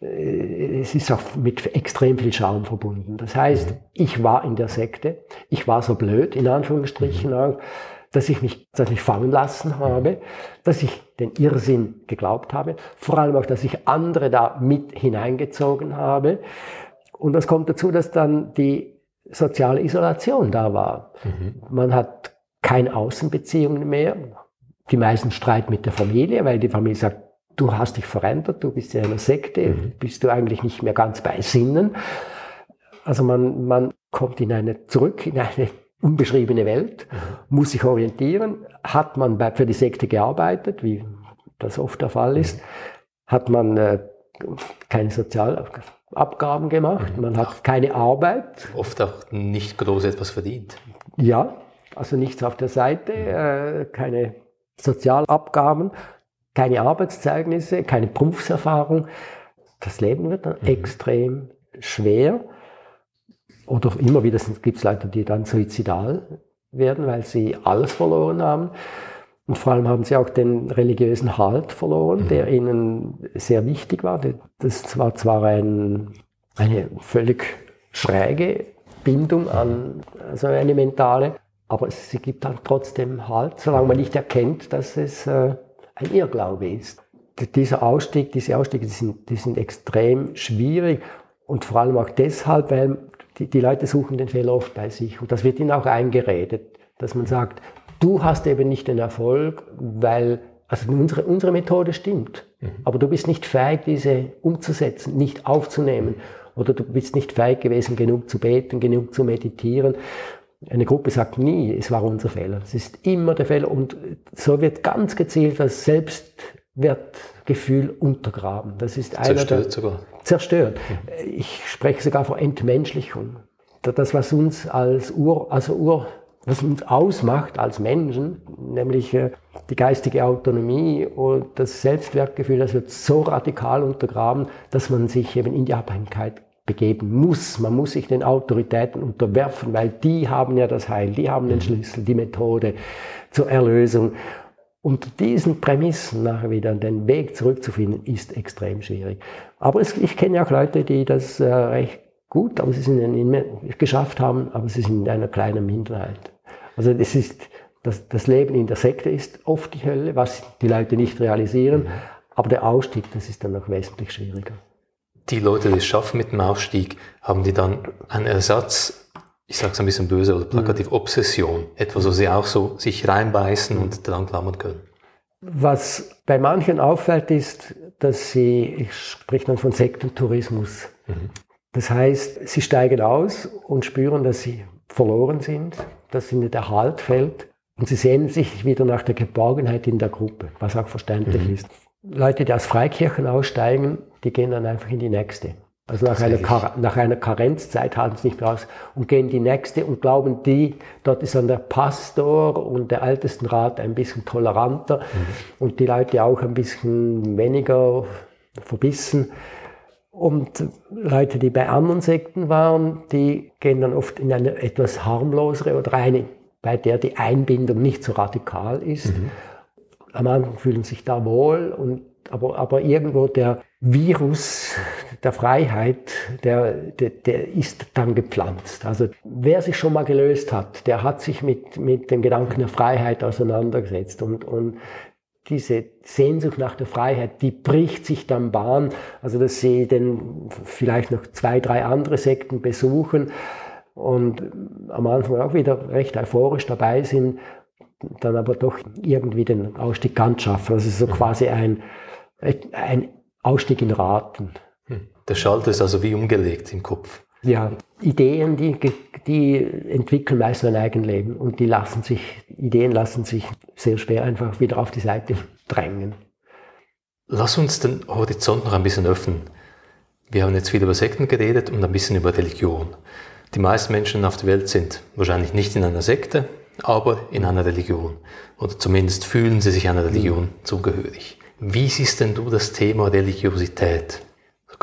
äh, es ist auch mit extrem viel Schaum verbunden. Das heißt, mhm. ich war in der Sekte, ich war so blöd, in Anführungsstrichen mhm. auch, dass ich mich tatsächlich fangen lassen habe, dass ich den Irrsinn geglaubt habe, vor allem auch, dass ich andere da mit hineingezogen habe. Und das kommt dazu, dass dann die soziale Isolation da war. Mhm. Man hat keine Außenbeziehungen mehr. Die meisten streiten mit der Familie, weil die Familie sagt, du hast dich verändert, du bist in einer Sekte, mhm. bist du eigentlich nicht mehr ganz bei Sinnen. Also man, man kommt in eine, zurück in eine unbeschriebene Welt, mhm. muss sich orientieren. Hat man bei, für die Sekte gearbeitet, wie das oft der Fall ist, mhm. hat man äh, keine Sozial Abgaben gemacht, man hat keine Arbeit. Oft auch nicht groß etwas verdient. Ja, also nichts auf der Seite, äh, keine Sozialabgaben, keine Arbeitszeugnisse, keine Berufserfahrung. Das Leben wird dann mhm. extrem schwer. Oder immer wieder gibt es Leute, die dann suizidal werden, weil sie alles verloren haben. Und vor allem haben sie auch den religiösen Halt verloren, mhm. der ihnen sehr wichtig war. Das war zwar ein, eine völlig schräge Bindung an, also eine mentale, aber sie gibt halt trotzdem Halt, solange man nicht erkennt, dass es äh, ein Irrglaube ist. Dieser Ausstieg, diese Ausstiege, die sind, die sind extrem schwierig und vor allem auch deshalb, weil die, die Leute suchen den Fehler oft bei sich und das wird ihnen auch eingeredet, dass man sagt, du hast eben nicht den Erfolg, weil also unsere, unsere Methode stimmt, mhm. aber du bist nicht fähig, diese umzusetzen, nicht aufzunehmen oder du bist nicht fähig gewesen, genug zu beten, genug zu meditieren. Eine Gruppe sagt nie, es war unser Fehler. Es ist immer der Fehler und so wird ganz gezielt das Selbstwertgefühl untergraben. Das ist einer zerstört der, sogar. Zerstört. Mhm. Ich spreche sogar von Entmenschlichung. Das, was uns als Ur, also Ur was uns ausmacht als Menschen, nämlich äh, die geistige Autonomie und das Selbstwertgefühl, das wird so radikal untergraben, dass man sich eben in die Abhängigkeit begeben muss. Man muss sich den Autoritäten unterwerfen, weil die haben ja das Heil, die haben den Schlüssel, die Methode zur Erlösung. Unter diesen Prämissen nachher wieder den Weg zurückzufinden, ist extrem schwierig. Aber es, ich kenne ja auch Leute, die das äh, recht gut aber sie sind in, geschafft haben, aber sie sind in einer kleinen Minderheit. Also das ist, das, das Leben in der Sekte ist oft die Hölle, was die Leute nicht realisieren, mhm. aber der Ausstieg, das ist dann noch wesentlich schwieriger. Die Leute, die es schaffen mit dem Ausstieg, haben die dann einen Ersatz, ich sage es ein bisschen böse oder plakativ, mhm. Obsession, etwas, wo sie auch so sich reinbeißen und dran klammern können. Was bei manchen auffällt, ist, dass sie, ich spreche dann von Sektentourismus. Mhm. Das heißt, sie steigen aus und spüren, dass sie verloren sind, dass ihnen der Halt fällt und sie sehnen sich wieder nach der Geborgenheit in der Gruppe, was auch verständlich mhm. ist. Leute, die aus Freikirchen aussteigen, die gehen dann einfach in die nächste. Also nach einer, nach einer Karenzzeit halten sie nicht mehr aus und gehen in die nächste und glauben, die, dort ist dann der Pastor und der Ältestenrat ein bisschen toleranter mhm. und die Leute auch ein bisschen weniger verbissen. Und Leute, die bei anderen Sekten waren, die gehen dann oft in eine etwas harmlosere oder eine, bei der die Einbindung nicht so radikal ist. Mhm. Am Anfang fühlen sich da wohl, und, aber, aber irgendwo der Virus der Freiheit, der, der, der ist dann gepflanzt. Also wer sich schon mal gelöst hat, der hat sich mit, mit dem Gedanken der Freiheit auseinandergesetzt und, und diese Sehnsucht nach der Freiheit, die bricht sich dann Bahn, also dass sie dann vielleicht noch zwei, drei andere Sekten besuchen und am Anfang auch wieder recht euphorisch dabei sind, dann aber doch irgendwie den Ausstieg ganz schaffen. Also so quasi ein, ein Ausstieg in Raten. Hm. Der Schalter ist also wie umgelegt im Kopf. Ja, Ideen, die, die entwickeln meist ein Eigenleben und die lassen sich, Ideen lassen sich sehr schwer einfach wieder auf die Seite drängen. Lass uns den Horizont noch ein bisschen öffnen. Wir haben jetzt viel über Sekten geredet und ein bisschen über Religion. Die meisten Menschen auf der Welt sind wahrscheinlich nicht in einer Sekte, aber in einer Religion. Oder zumindest fühlen sie sich einer Religion zugehörig. Wie siehst denn du das Thema Religiosität?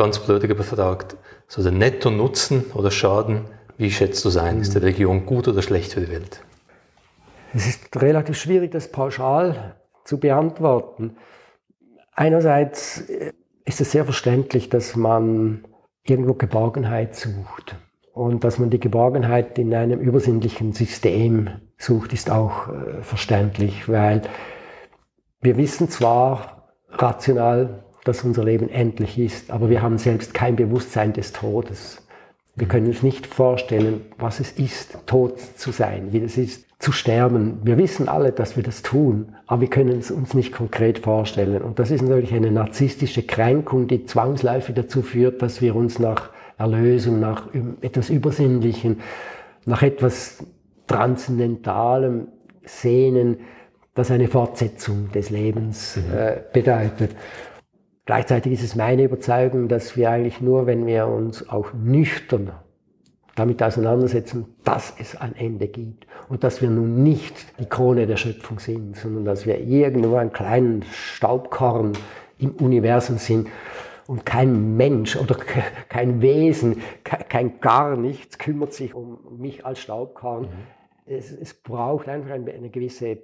Ganz blöd gefragt, so der Netto-Nutzen oder Schaden, wie schätzt du sein? Ist die Region gut oder schlecht für die Welt? Es ist relativ schwierig, das pauschal zu beantworten. Einerseits äh, ist es sehr verständlich, dass man irgendwo Geborgenheit sucht. Und dass man die Geborgenheit in einem übersinnlichen System sucht, ist auch äh, verständlich, weil wir wissen zwar rational, dass unser Leben endlich ist, aber wir haben selbst kein Bewusstsein des Todes. Wir können uns nicht vorstellen, was es ist, tot zu sein, wie es ist, zu sterben. Wir wissen alle, dass wir das tun, aber wir können es uns nicht konkret vorstellen. Und das ist natürlich eine narzisstische Kränkung, die zwangsläufig dazu führt, dass wir uns nach Erlösung, nach etwas Übersinnlichen, nach etwas Transzendentalem sehnen, das eine Fortsetzung des Lebens mhm. äh, bedeutet. Gleichzeitig ist es meine Überzeugung, dass wir eigentlich nur, wenn wir uns auch nüchtern damit auseinandersetzen, dass es ein Ende gibt und dass wir nun nicht die Krone der Schöpfung sind, sondern dass wir irgendwo ein kleinen Staubkorn im Universum sind und kein Mensch oder kein Wesen, kein gar nichts kümmert sich um mich als Staubkorn. Mhm. es, es braucht einfach eine, gewisse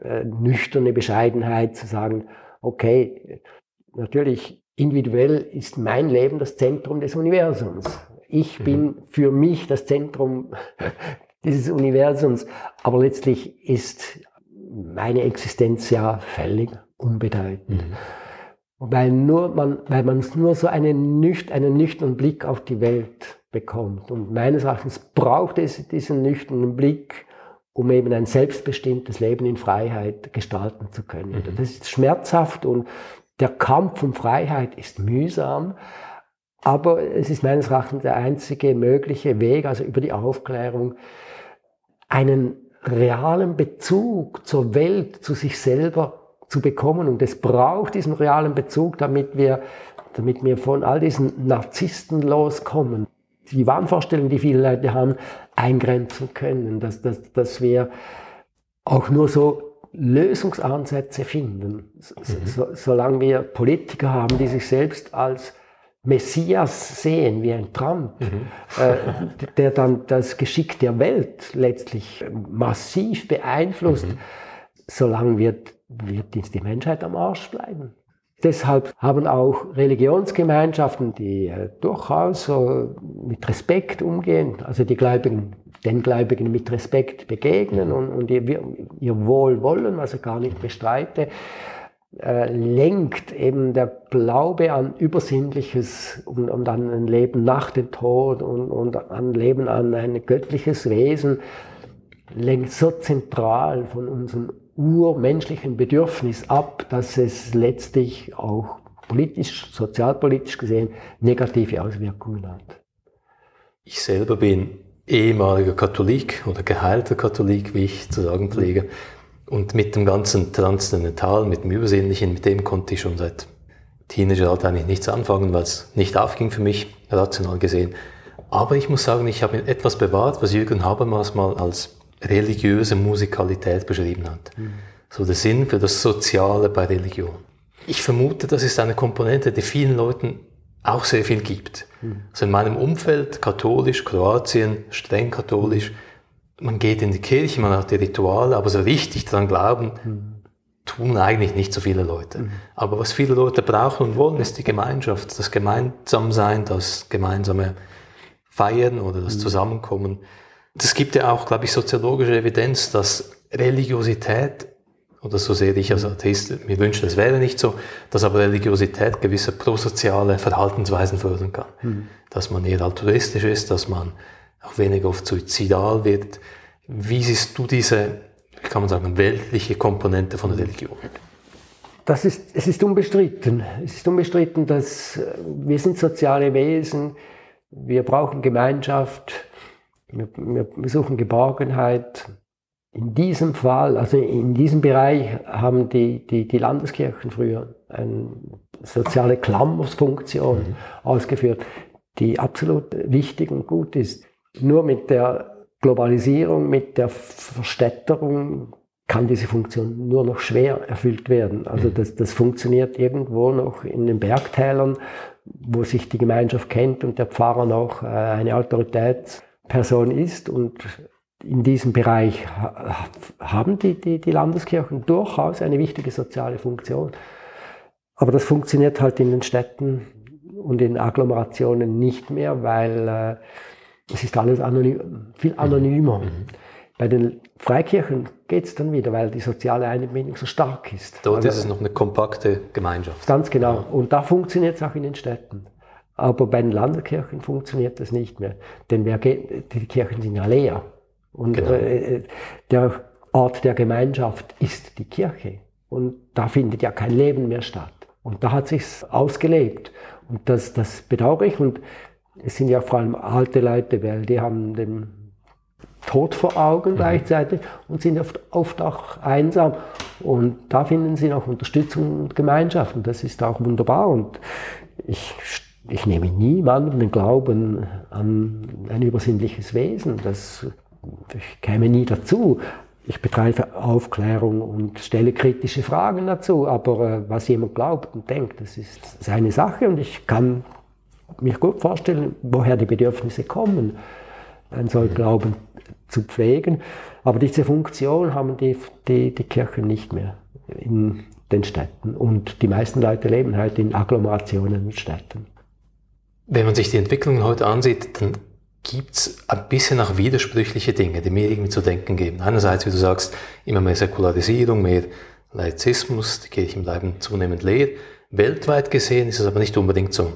äh, nüchterne Bescheidenheit zu sagen, okay, natürlich individuell ist mein Leben das Zentrum des Universums. Ich mhm. bin für mich das Zentrum dieses Universums, aber letztlich ist meine Existenz ja völlig unbedeutend. Mhm. Weil, nur man, weil man nur so einen, nücht, einen nüchternen Blick auf die Welt bekommt. Und meines Erachtens braucht es diesen nüchternen Blick, um eben ein selbstbestimmtes Leben in Freiheit gestalten zu können. Mhm. Das ist schmerzhaft und der Kampf um Freiheit ist mühsam, aber es ist meines Erachtens der einzige mögliche Weg, also über die Aufklärung, einen realen Bezug zur Welt, zu sich selber zu bekommen. Und es braucht diesen realen Bezug, damit wir, damit wir von all diesen Narzissten loskommen. Die Wahnvorstellungen, die viele Leute haben, eingrenzen können, dass, dass, dass wir auch nur so Lösungsansätze finden. So, mhm. so, solange wir Politiker haben, die sich selbst als Messias sehen, wie ein Trump, mhm. äh, der dann das Geschick der Welt letztlich massiv beeinflusst, mhm. solange wird, wird die Menschheit am Arsch bleiben. Deshalb haben auch Religionsgemeinschaften, die äh, durchaus so mit Respekt umgehen, also die Gläubigen, den Gläubigen mit Respekt begegnen und, und ihr, ihr Wohlwollen, was ich gar nicht bestreite, äh, lenkt eben der Glaube an Übersinnliches und, und an ein Leben nach dem Tod und, und an Leben an ein göttliches Wesen, lenkt so zentral von unserem urmenschlichen Bedürfnis ab, dass es letztlich auch politisch, sozialpolitisch gesehen negative Auswirkungen hat. Ich selber bin ehemaliger Katholik oder geheilter Katholik, wie ich zu sagen pflege. Und mit dem ganzen Transzendentalen, mit dem Übersinnlichen, mit dem konnte ich schon seit Teenageralter eigentlich nichts anfangen, weil es nicht aufging für mich, rational gesehen. Aber ich muss sagen, ich habe mir etwas bewahrt, was Jürgen Habermas mal als religiöse Musikalität beschrieben hat. Mhm. So der Sinn für das Soziale bei Religion. Ich vermute, das ist eine Komponente, die vielen Leuten auch sehr viel gibt. Mhm. Also in meinem Umfeld, katholisch, Kroatien, streng katholisch, man geht in die Kirche, man hat die Rituale, aber so richtig daran glauben, mhm. tun eigentlich nicht so viele Leute. Mhm. Aber was viele Leute brauchen und wollen, ist die Gemeinschaft, das Gemeinsamsein, das gemeinsame Feiern oder das mhm. Zusammenkommen. Es gibt ja auch, glaube ich, soziologische Evidenz, dass Religiosität, oder so sehe ich als Atheist, mir wünsche, es wäre nicht so, dass aber Religiosität gewisse prosoziale Verhaltensweisen fördern kann. Mhm. Dass man eher altruistisch ist, dass man auch weniger oft suizidal wird. Wie siehst du diese, kann man sagen, weltliche Komponente von Religion? Das ist, es ist unbestritten. Es ist unbestritten, dass äh, wir sind soziale Wesen, wir brauchen Gemeinschaft, wir, wir suchen Geborgenheit. In diesem Fall, also in diesem Bereich haben die, die, die Landeskirchen früher eine soziale Klammersfunktion mhm. ausgeführt, die absolut wichtig und gut ist. Nur mit der Globalisierung, mit der Verstädterung kann diese Funktion nur noch schwer erfüllt werden. Also mhm. das, das funktioniert irgendwo noch in den Bergtälern, wo sich die Gemeinschaft kennt und der Pfarrer noch äh, eine Autorität Person ist. Und in diesem Bereich haben die, die, die Landeskirchen durchaus eine wichtige soziale Funktion. Aber das funktioniert halt in den Städten und in Agglomerationen nicht mehr, weil äh, es ist alles anonym, viel anonymer. Mhm. Bei den Freikirchen geht es dann wieder, weil die soziale Einbindung so stark ist. Dort also, ist es noch eine kompakte Gemeinschaft. Ganz genau. Und da funktioniert es auch in den Städten. Aber bei den Landeskirchen funktioniert das nicht mehr. Denn wer geht, die Kirchen sind ja leer. Und genau. äh, der Ort der Gemeinschaft ist die Kirche. Und da findet ja kein Leben mehr statt. Und da hat sich's ausgelebt. Und das, das bedauere ich. Und es sind ja vor allem alte Leute, weil die haben den Tod vor Augen mhm. gleichzeitig und sind oft, oft auch einsam. Und da finden sie noch Unterstützung und Gemeinschaft. Und das ist auch wunderbar. Und ich ich nehme niemandem den Glauben an ein übersinnliches Wesen. Das, ich käme nie dazu. Ich betreibe Aufklärung und stelle kritische Fragen dazu, aber äh, was jemand glaubt und denkt, das ist seine Sache und ich kann mich gut vorstellen, woher die Bedürfnisse kommen. einen solchen Glauben zu pflegen. Aber diese Funktion haben die, die, die Kirchen nicht mehr in den Städten. Und die meisten Leute leben halt in Agglomerationen und Städten. Wenn man sich die Entwicklungen heute ansieht, dann gibt es ein bisschen auch widersprüchliche Dinge, die mir irgendwie zu denken geben. Einerseits, wie du sagst, immer mehr Säkularisierung, mehr Laizismus, die Kirchen bleiben zunehmend leer. Weltweit gesehen ist es aber nicht unbedingt so.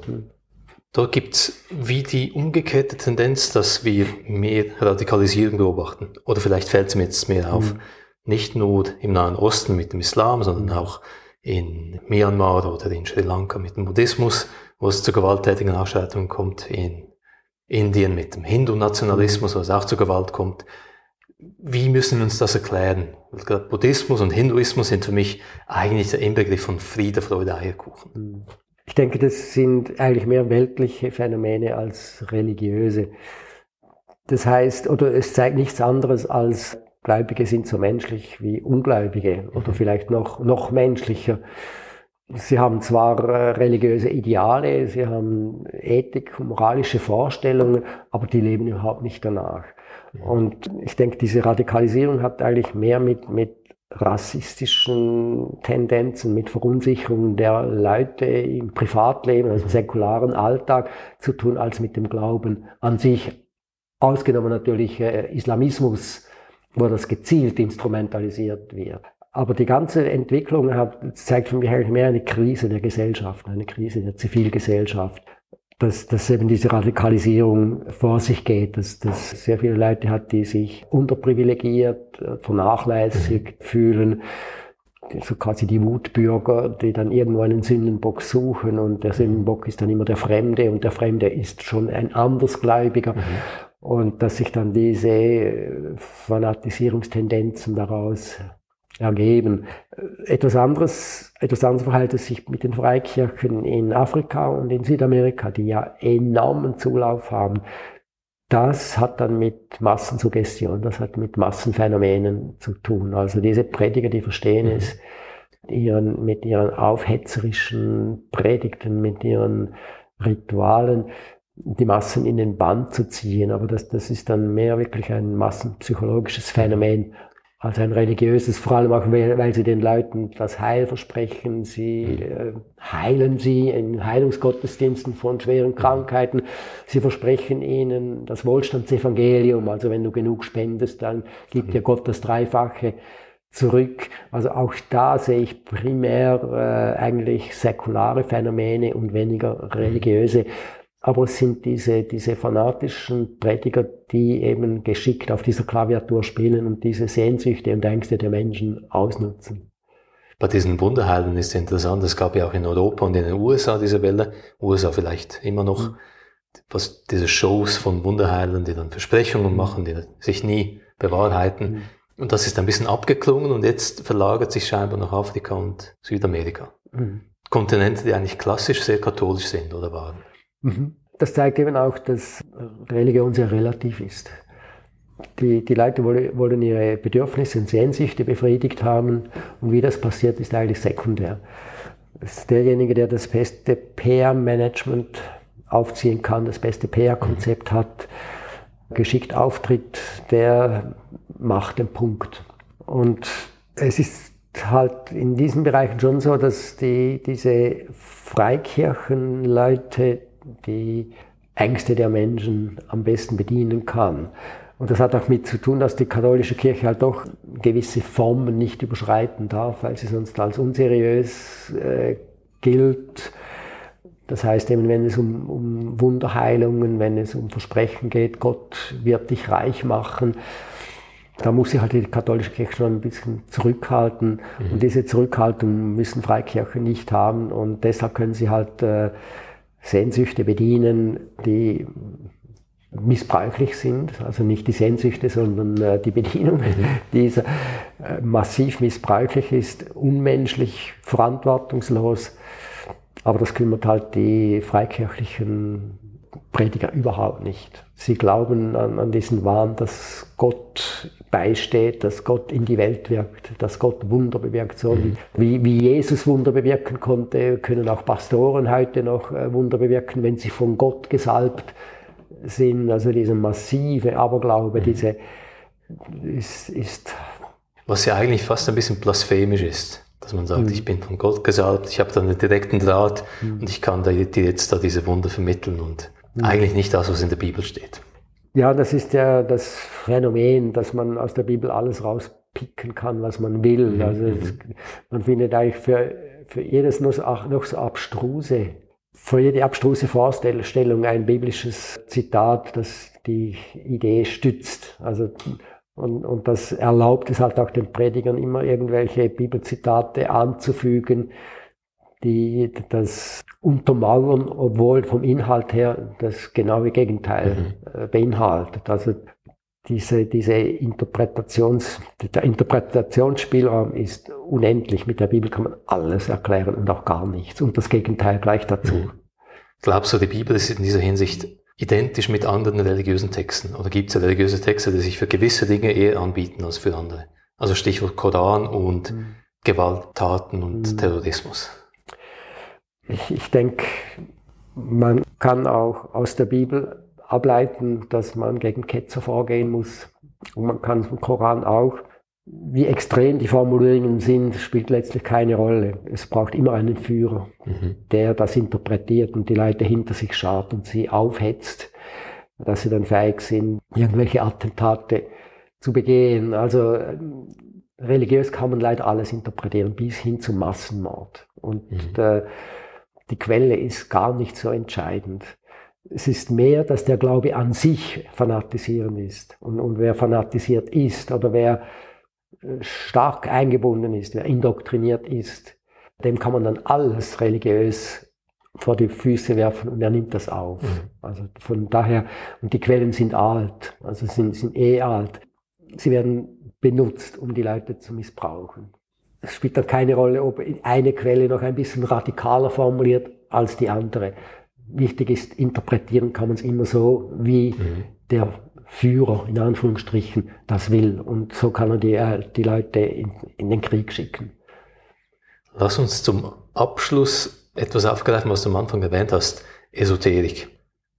Dort gibt es wie die umgekehrte Tendenz, dass wir mehr Radikalisierung beobachten. Oder vielleicht fällt es mir jetzt mehr auf. Mhm. Nicht nur im Nahen Osten mit dem Islam, sondern auch in Myanmar oder in Sri Lanka mit dem Buddhismus, wo es zu gewalttätigen Ausschreitungen kommt, in Indien mit dem Hindu-Nationalismus, wo es auch zu Gewalt kommt. Wie müssen wir uns das erklären? Buddhismus und Hinduismus sind für mich eigentlich der Inbegriff von Friede, Freude, Eierkuchen. Ich denke, das sind eigentlich mehr weltliche Phänomene als religiöse. Das heißt, oder es zeigt nichts anderes als Gläubige sind so menschlich wie Ungläubige oder mhm. vielleicht noch, noch menschlicher. Sie haben zwar äh, religiöse Ideale, sie haben Ethik, moralische Vorstellungen, aber die leben überhaupt nicht danach. Und ich denke, diese Radikalisierung hat eigentlich mehr mit, mit rassistischen Tendenzen, mit Verunsicherungen der Leute im Privatleben, also im säkularen Alltag zu tun, als mit dem Glauben an sich. Ausgenommen natürlich äh, Islamismus, wo das gezielt instrumentalisiert wird. Aber die ganze Entwicklung hat, zeigt für mich eigentlich mehr eine Krise der Gesellschaft, eine Krise der Zivilgesellschaft dass, dass eben diese Radikalisierung vor sich geht, dass, dass sehr viele Leute hat, die sich unterprivilegiert, äh, vernachlässigt fühlen, so quasi die Wutbürger, die dann irgendwo einen Sündenbock suchen und der Sündenbock ist dann immer der Fremde und der Fremde ist schon ein Andersgläubiger. Mhm. Und dass sich dann diese äh, Fanatisierungstendenzen daraus ergeben. Etwas anderes, etwas anderes verhält es sich mit den Freikirchen in Afrika und in Südamerika, die ja enormen Zulauf haben. Das hat dann mit Massensuggestion, das hat mit Massenphänomenen zu tun. Also diese Prediger, die verstehen mhm. es, ihren, mit ihren aufhetzerischen Predigten, mit ihren Ritualen, die Massen in den Bann zu ziehen. Aber das, das ist dann mehr wirklich ein massenpsychologisches Phänomen als ein religiöses, vor allem auch, weil, weil sie den Leuten das Heil versprechen. Sie äh, heilen sie in Heilungsgottesdiensten von schweren Krankheiten. Sie versprechen ihnen das Wohlstandsevangelium. Also wenn du genug spendest, dann gibt dir Gott das Dreifache zurück. Also auch da sehe ich primär äh, eigentlich säkulare Phänomene und weniger religiöse aber es sind diese, diese fanatischen Prediger, die eben geschickt auf dieser Klaviatur spielen und diese Sehnsüchte und Ängste der Menschen ausnutzen. Bei diesen Wunderheilen ist interessant, es gab ja auch in Europa und in den USA diese Welle, USA vielleicht immer noch, mhm. was diese Shows von Wunderheilen, die dann Versprechungen mhm. machen, die sich nie bewahrheiten. Mhm. Und das ist ein bisschen abgeklungen und jetzt verlagert sich scheinbar nach Afrika und Südamerika. Mhm. Kontinente, die eigentlich klassisch sehr katholisch sind oder waren. Mhm. Das zeigt eben auch, dass Religion sehr relativ ist. Die, die Leute wollen ihre Bedürfnisse und Sehnsüchte befriedigt haben und wie das passiert, ist eigentlich sekundär. ist derjenige, der das beste PR-Management aufziehen kann, das beste PR-Konzept hat, geschickt auftritt, der macht den Punkt. Und es ist halt in diesen Bereichen schon so, dass die, diese Freikirchenleute die Ängste der Menschen am besten bedienen kann. Und das hat auch mit zu tun, dass die katholische Kirche halt doch gewisse Formen nicht überschreiten darf, weil sie sonst als unseriös äh, gilt. Das heißt eben, wenn es um, um Wunderheilungen, wenn es um Versprechen geht, Gott wird dich reich machen, da muss sich halt die katholische Kirche schon ein bisschen zurückhalten. Mhm. Und diese Zurückhaltung müssen Freikirchen nicht haben. Und deshalb können sie halt äh, Sehnsüchte bedienen, die missbräuchlich sind, also nicht die Sehnsüchte, sondern äh, die Bedienung dieser äh, massiv missbräuchlich ist, unmenschlich, verantwortungslos. Aber das kümmert halt die freikirchlichen Prediger überhaupt nicht. Sie glauben an, an diesen Wahn, dass Gott beisteht, dass Gott in die Welt wirkt, dass Gott Wunder bewirkt. So mhm. wie, wie Jesus Wunder bewirken konnte, können auch Pastoren heute noch äh, Wunder bewirken, wenn sie von Gott gesalbt Sinn, also dieser massive Aberglaube, mhm. diese ist, ist. Was ja eigentlich fast ein bisschen blasphemisch ist, dass man sagt, mhm. ich bin von Gott gesalbt, ich habe da einen direkten Draht mhm. und ich kann dir jetzt da diese Wunder vermitteln und. Eigentlich nicht das, was in der Bibel steht. Ja, das ist ja das Phänomen, dass man aus der Bibel alles rauspicken kann, was man will. Mhm. Also es, mhm. man findet eigentlich für, für jedes noch so, noch so abstruse, für jede abstruse Vorstellung ein biblisches Zitat, das die Idee stützt. Also und, und das erlaubt es halt auch den Predigern immer irgendwelche Bibelzitate anzufügen, die das untermauern, obwohl vom Inhalt her das genaue Gegenteil mhm. Äh, beinhaltet. Also diese, diese Interpretations, der Interpretationsspielraum ist unendlich. Mit der Bibel kann man alles erklären und auch gar nichts. Und das Gegenteil gleich dazu. Mhm. Glaubst du, die Bibel ist in dieser Hinsicht identisch mit anderen religiösen Texten? Oder gibt es ja religiöse Texte, die sich für gewisse Dinge eher anbieten als für andere? Also Stichwort Koran und mhm. Gewalttaten und mhm. Terrorismus. Ich, ich denke, man kann auch aus der Bibel ableiten, dass man gegen Ketzer vorgehen muss. Und man kann vom Koran auch. Wie extrem die Formulierungen sind, spielt letztlich keine Rolle. Es braucht immer einen Führer, mhm. der das interpretiert und die Leute hinter sich schart und sie aufhetzt, dass sie dann fähig sind, irgendwelche Attentate zu begehen. Also religiös kann man leider alles interpretieren, bis hin zum Massenmord. Und mhm. äh, die Quelle ist gar nicht so entscheidend. Es ist mehr, dass der Glaube an sich fanatisieren ist. Und, und wer fanatisiert ist oder wer äh, stark eingebunden ist, wer indoktriniert ist, dem kann man dann alles religiös vor die Füße werfen und er nimmt das auf. Mhm. Also von daher, und die Quellen sind alt, also sind, sind eh alt. Sie werden benutzt, um die Leute zu missbrauchen es spielt dann keine Rolle, ob eine Quelle noch ein bisschen radikaler formuliert als die andere. Wichtig ist, interpretieren kann man es immer so, wie mhm. der Führer in Anführungsstrichen das will. Und so kann er die, äh, die Leute in, in den Krieg schicken. Lass uns zum Abschluss etwas aufgreifen, was du am Anfang erwähnt hast. Esoterik.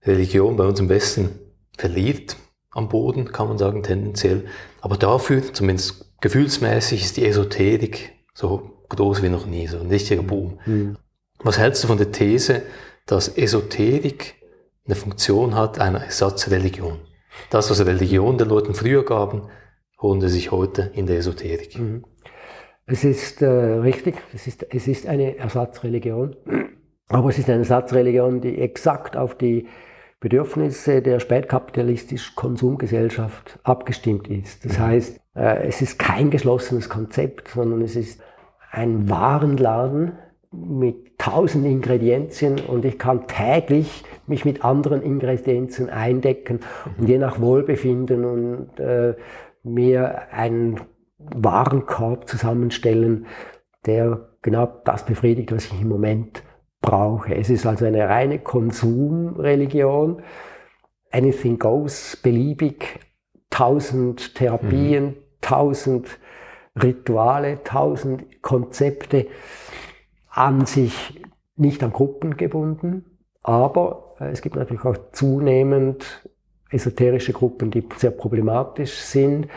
Religion bei uns im Westen verliert am Boden, kann man sagen, tendenziell. Aber dafür, zumindest gefühlsmäßig, ist die Esoterik so groß wie noch nie, so ein richtiger Boom. Mhm. Was hältst du von der These, dass Esoterik eine Funktion hat einer Ersatzreligion? Das, was Religion den Leuten früher gaben, holen sie sich heute in der Esoterik. Mhm. Es ist äh, richtig, es ist, es ist eine Ersatzreligion, aber es ist eine Ersatzreligion, die exakt auf die Bedürfnisse der spätkapitalistischen Konsumgesellschaft abgestimmt ist. Das mhm. heißt, äh, es ist kein geschlossenes Konzept, sondern es ist ein Warenladen mit tausend Ingredienzien und ich kann täglich mich mit anderen Ingredienzien eindecken und je nach Wohlbefinden und äh, mir einen Warenkorb zusammenstellen, der genau das befriedigt, was ich im Moment brauche. Es ist also eine reine Konsumreligion. Anything goes, beliebig, tausend Therapien, mhm. tausend Rituale, tausend Konzepte, an sich nicht an Gruppen gebunden, aber äh, es gibt natürlich auch zunehmend esoterische Gruppen, die sehr problematisch sind,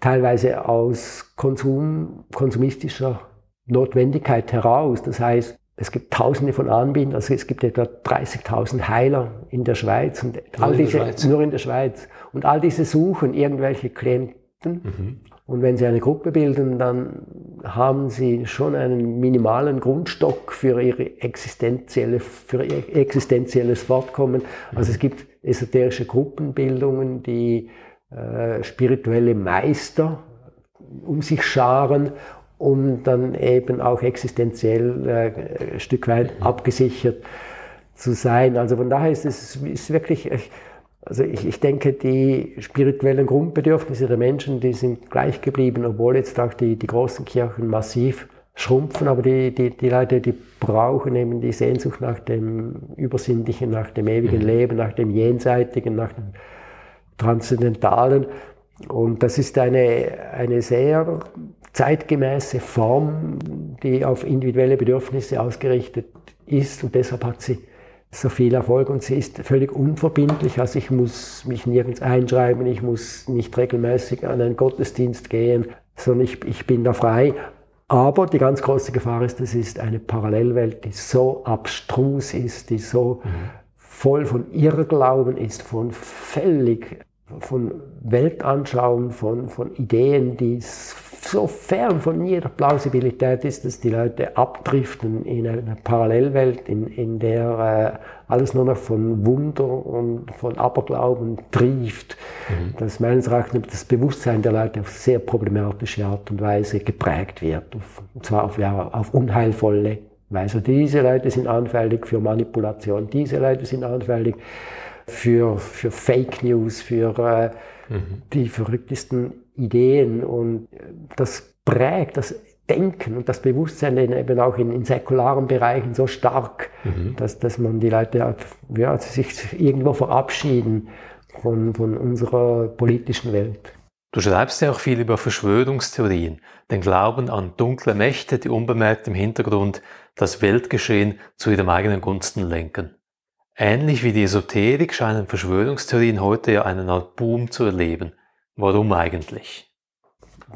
teilweise aus Konsum, konsumistischer Notwendigkeit heraus. Das heißt, es gibt tausende von Anbietern, also es gibt etwa 30.000 Heiler in der Schweiz und nur all diese, nur in der Schweiz. Und all diese suchen irgendwelche Klienten. Mhm. Und wenn sie eine Gruppe bilden, dann haben sie schon einen minimalen Grundstock für ihre existenzielle, für ihr existenzielles Fortkommen. Also es gibt esoterische Gruppenbildungen, die äh, spirituelle Meister um sich scharen um dann eben auch existenziell äh, ein Stück weit abgesichert zu sein. Also von daher ist es ist wirklich, also ich, ich denke, die spirituellen Grundbedürfnisse der Menschen, die sind gleich geblieben, obwohl jetzt auch die, die großen Kirchen massiv schrumpfen, aber die, die, die Leute, die brauchen eben die Sehnsucht nach dem Übersinnlichen, nach dem ewigen mhm. Leben, nach dem Jenseitigen, nach dem Transzendentalen. Und das ist eine, eine sehr zeitgemäße Form, die auf individuelle Bedürfnisse ausgerichtet ist und deshalb hat sie so viel Erfolg und sie ist völlig unverbindlich. Also ich muss mich nirgends einschreiben, ich muss nicht regelmäßig an einen Gottesdienst gehen, sondern ich, ich bin da frei. Aber die ganz große Gefahr ist, es ist eine Parallelwelt, die so abstrus ist, die so mhm. voll von Irrglauben ist, von völlig, von Weltanschauung, von, von Ideen, die so fern von jeder Plausibilität ist, dass die Leute abdriften in eine Parallelwelt, in, in der äh, alles nur noch von Wunder und von Aberglauben trieft, mhm. dass meines Erachtens das Bewusstsein der Leute auf sehr problematische Art und Weise geprägt wird, auf, und zwar auf, ja, auf unheilvolle Weise. Diese Leute sind anfällig für Manipulation, diese Leute sind anfällig für, für Fake News, für äh, mhm. die verrücktesten Ideen und das prägt das Denken und das Bewusstsein eben auch in, in säkularen Bereichen so stark, mhm. dass, dass man die Leute ja, sich irgendwo verabschieden von, von unserer politischen Welt. Du schreibst ja auch viel über Verschwörungstheorien, den Glauben an dunkle Mächte, die unbemerkt im Hintergrund das Weltgeschehen zu ihrem eigenen Gunsten lenken. Ähnlich wie die Esoterik scheinen Verschwörungstheorien heute ja einen Art Boom zu erleben. Warum eigentlich?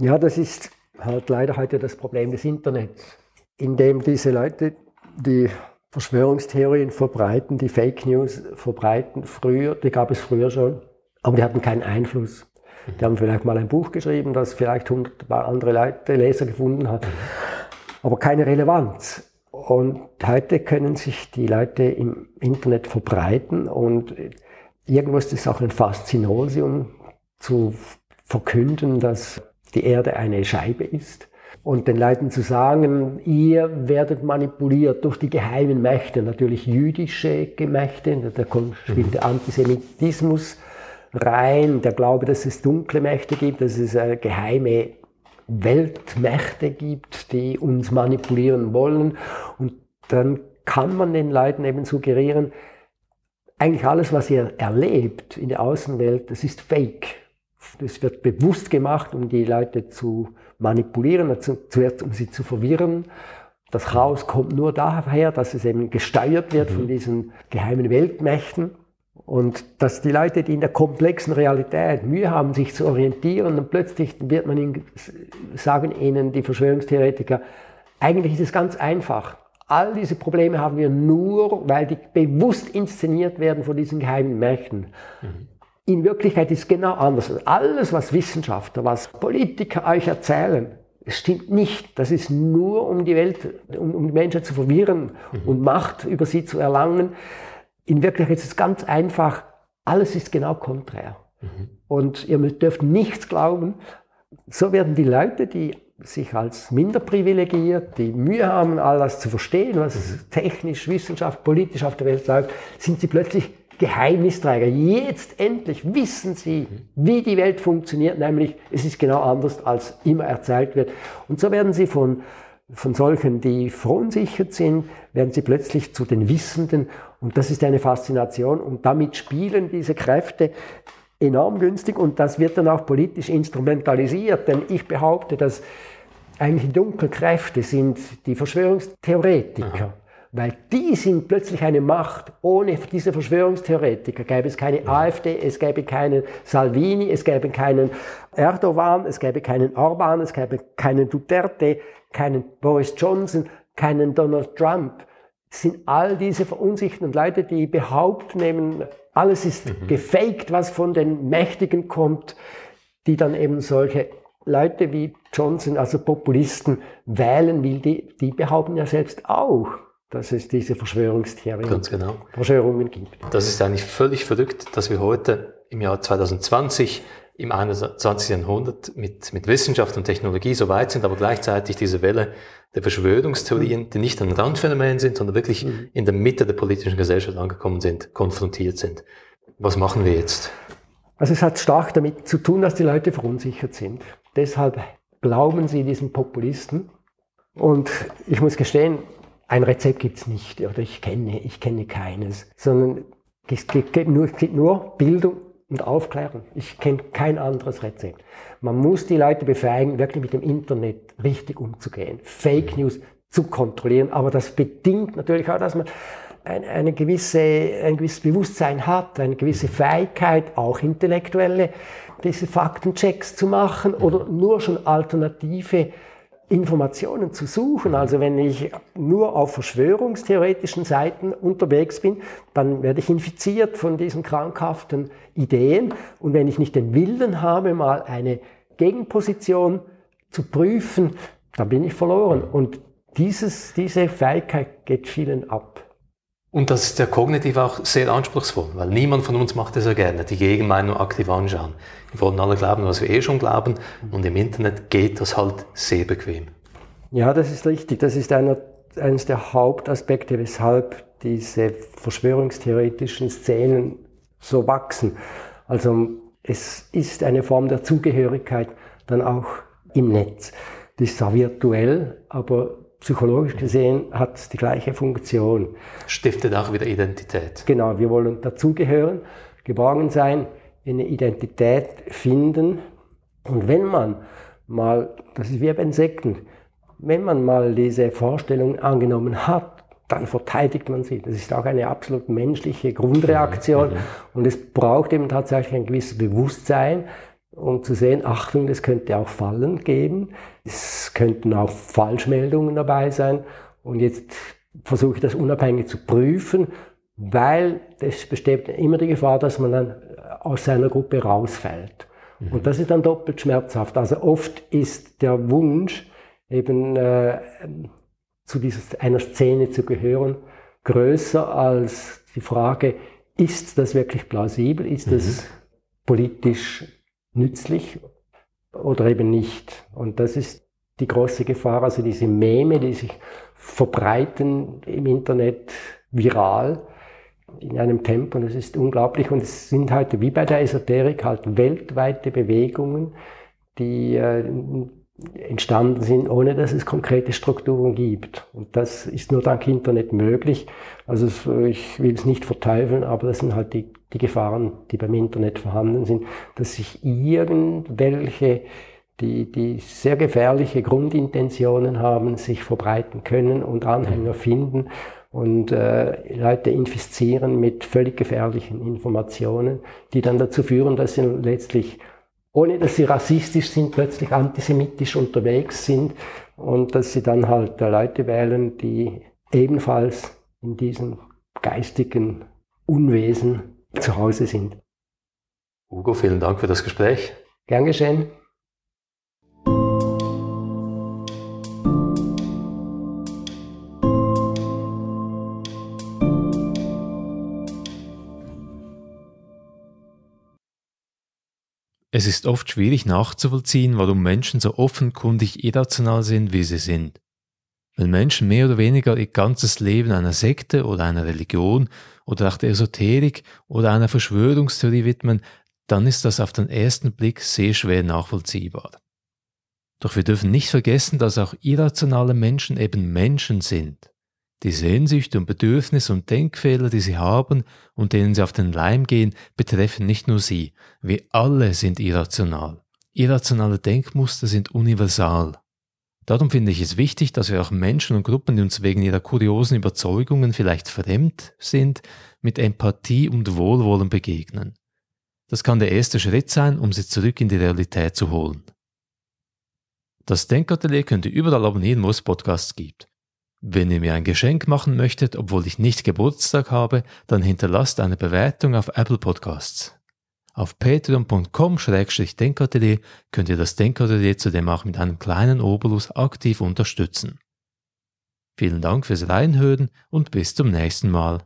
Ja, das ist halt leider heute das Problem des Internets, indem diese Leute, die Verschwörungstheorien verbreiten, die Fake News verbreiten, früher, die gab es früher schon, aber die hatten keinen Einfluss. Die haben vielleicht mal ein Buch geschrieben, das vielleicht hundert andere Leute, Leser gefunden hat, aber keine Relevanz. Und heute können sich die Leute im Internet verbreiten und irgendwo ist es auch ein Faszinosium zu verkünden, dass die Erde eine Scheibe ist und den Leuten zu sagen, ihr werdet manipuliert durch die geheimen Mächte, natürlich jüdische Mächte, da spielt der Antisemitismus rein, der Glaube, dass es dunkle Mächte gibt, dass es äh, geheime Weltmächte gibt, die uns manipulieren wollen und dann kann man den Leuten eben suggerieren, eigentlich alles, was ihr erlebt in der Außenwelt, das ist Fake. Das wird bewusst gemacht, um die Leute zu manipulieren, also zuerst um sie zu verwirren. Das Chaos kommt nur daher, dass es eben gesteuert wird von mhm. diesen geheimen Weltmächten. Und dass die Leute, die in der komplexen Realität Mühe haben, sich zu orientieren, und plötzlich wird man ihnen, sagen ihnen die Verschwörungstheoretiker, eigentlich ist es ganz einfach. All diese Probleme haben wir nur, weil die bewusst inszeniert werden von diesen geheimen Mächten. Mhm. In Wirklichkeit ist es genau anders. Alles, was Wissenschaftler, was Politiker euch erzählen, es stimmt nicht. Das ist nur, um die Welt, um, um die Menschen zu verwirren mhm. und Macht über sie zu erlangen. In Wirklichkeit ist es ganz einfach. Alles ist genau konträr. Mhm. Und ihr dürft nichts glauben. So werden die Leute, die sich als minder privilegiert, die Mühe haben, all das zu verstehen, was mhm. technisch, wissenschaftlich, politisch auf der Welt läuft, sind sie plötzlich Geheimnisträger. Jetzt endlich wissen sie, wie die Welt funktioniert, nämlich es ist genau anders, als immer erzählt wird. Und so werden sie von, von solchen, die verunsichert sind, werden sie plötzlich zu den Wissenden. Und das ist eine Faszination. Und damit spielen diese Kräfte enorm günstig und das wird dann auch politisch instrumentalisiert. Denn ich behaupte, dass eigentlich die dunklen Kräfte sind die Verschwörungstheoretiker. Aha. Weil die sind plötzlich eine Macht. Ohne diese Verschwörungstheoretiker gäbe es keine AfD, es gäbe keinen Salvini, es gäbe keinen Erdogan, es gäbe keinen Orban, es gäbe keinen Duterte, keinen Boris Johnson, keinen Donald Trump. Es sind all diese verunsicherten Leute, die behaupten, eben, alles ist mhm. gefaked, was von den Mächtigen kommt, die dann eben solche Leute wie Johnson, also Populisten, wählen will, die, die behaupten ja selbst auch, dass es diese Verschwörungstheorien, Ganz genau. Verschwörungen gibt. Das ist eigentlich völlig verrückt, dass wir heute im Jahr 2020 im 21. Jahrhundert mit, mit Wissenschaft und Technologie so weit sind, aber gleichzeitig diese Welle der Verschwörungstheorien, die nicht ein Randphänomen sind, sondern wirklich mhm. in der Mitte der politischen Gesellschaft angekommen sind, konfrontiert sind. Was machen wir jetzt? Also es hat stark damit zu tun, dass die Leute verunsichert sind. Deshalb glauben sie diesen Populisten. Und ich muss gestehen, ein Rezept gibt es nicht oder ich kenne, ich kenne keines, sondern es gibt nur, es gibt nur Bildung und Aufklärung. Ich kenne kein anderes Rezept. Man muss die Leute befähigen, wirklich mit dem Internet richtig umzugehen, Fake News zu kontrollieren, aber das bedingt natürlich auch, dass man eine, eine gewisse, ein gewisses Bewusstsein hat, eine gewisse Fähigkeit, auch intellektuelle, diese Faktenchecks zu machen oder nur schon alternative Informationen zu suchen. Also wenn ich nur auf verschwörungstheoretischen Seiten unterwegs bin, dann werde ich infiziert von diesen krankhaften Ideen. Und wenn ich nicht den Willen habe, mal eine Gegenposition zu prüfen, dann bin ich verloren. Und dieses, diese Fähigkeit geht vielen ab. Und das ist ja kognitiv auch sehr anspruchsvoll, weil niemand von uns macht das ja gerne, die Gegenmeinung aktiv anschauen. Wir wollen alle glauben, was wir eh schon glauben und im Internet geht das halt sehr bequem. Ja, das ist richtig. Das ist einer, eines der Hauptaspekte, weshalb diese verschwörungstheoretischen Szenen so wachsen. Also es ist eine Form der Zugehörigkeit dann auch im Netz. Das ist zwar virtuell, aber psychologisch gesehen hat es die gleiche Funktion. Stiftet auch wieder Identität. Genau, wir wollen dazugehören, geborgen sein, eine Identität finden. Und wenn man mal, das ist wie bei Insekten, wenn man mal diese Vorstellung angenommen hat, dann verteidigt man sie. Das ist auch eine absolut menschliche Grundreaktion. Mhm. Und es braucht eben tatsächlich ein gewisses Bewusstsein, um zu sehen, Achtung, das könnte auch Fallen geben. Es könnten auch Falschmeldungen dabei sein. Und jetzt versuche ich das unabhängig zu prüfen, weil es besteht immer die Gefahr, dass man dann aus seiner Gruppe rausfällt. Mhm. Und das ist dann doppelt schmerzhaft. Also oft ist der Wunsch, eben äh, zu dieser, einer Szene zu gehören, größer als die Frage, ist das wirklich plausibel, ist mhm. das politisch nützlich oder eben nicht. Und das ist die große Gefahr, also diese Meme, die sich verbreiten im Internet viral in einem Tempo, das ist unglaublich. Und es sind halt wie bei der Esoterik halt weltweite Bewegungen, die äh, entstanden sind, ohne dass es konkrete Strukturen gibt. Und das ist nur dank Internet möglich. Also ich will es nicht verteufeln, aber das sind halt die, die Gefahren, die beim Internet vorhanden sind, dass sich irgendwelche, die, die sehr gefährliche Grundintentionen haben, sich verbreiten können und Anhänger finden und äh, Leute infizieren mit völlig gefährlichen Informationen, die dann dazu führen, dass sie letztlich ohne dass sie rassistisch sind, plötzlich antisemitisch unterwegs sind und dass sie dann halt Leute wählen, die ebenfalls in diesen geistigen Unwesen zu Hause sind. Hugo, vielen Dank für das Gespräch. Gern geschehen. Es ist oft schwierig nachzuvollziehen, warum Menschen so offenkundig irrational sind, wie sie sind. Wenn Menschen mehr oder weniger ihr ganzes Leben einer Sekte oder einer Religion oder auch der Esoterik oder einer Verschwörungstheorie widmen, dann ist das auf den ersten Blick sehr schwer nachvollziehbar. Doch wir dürfen nicht vergessen, dass auch irrationale Menschen eben Menschen sind. Die Sehnsüchte und Bedürfnisse und Denkfehler, die sie haben und denen sie auf den Leim gehen, betreffen nicht nur sie. Wir alle sind irrational. Irrationale Denkmuster sind universal. Darum finde ich es wichtig, dass wir auch Menschen und Gruppen, die uns wegen ihrer kuriosen Überzeugungen vielleicht fremd sind, mit Empathie und Wohlwollen begegnen. Das kann der erste Schritt sein, um sie zurück in die Realität zu holen. Das Denkatelier könnt ihr überall abonnieren, wo es Podcasts gibt. Wenn ihr mir ein Geschenk machen möchtet, obwohl ich nicht Geburtstag habe, dann hinterlasst eine Bewertung auf Apple Podcasts. Auf patreon.com-denkatelier könnt ihr das Denkatelier zudem auch mit einem kleinen Obolus aktiv unterstützen. Vielen Dank fürs Reinhören und bis zum nächsten Mal.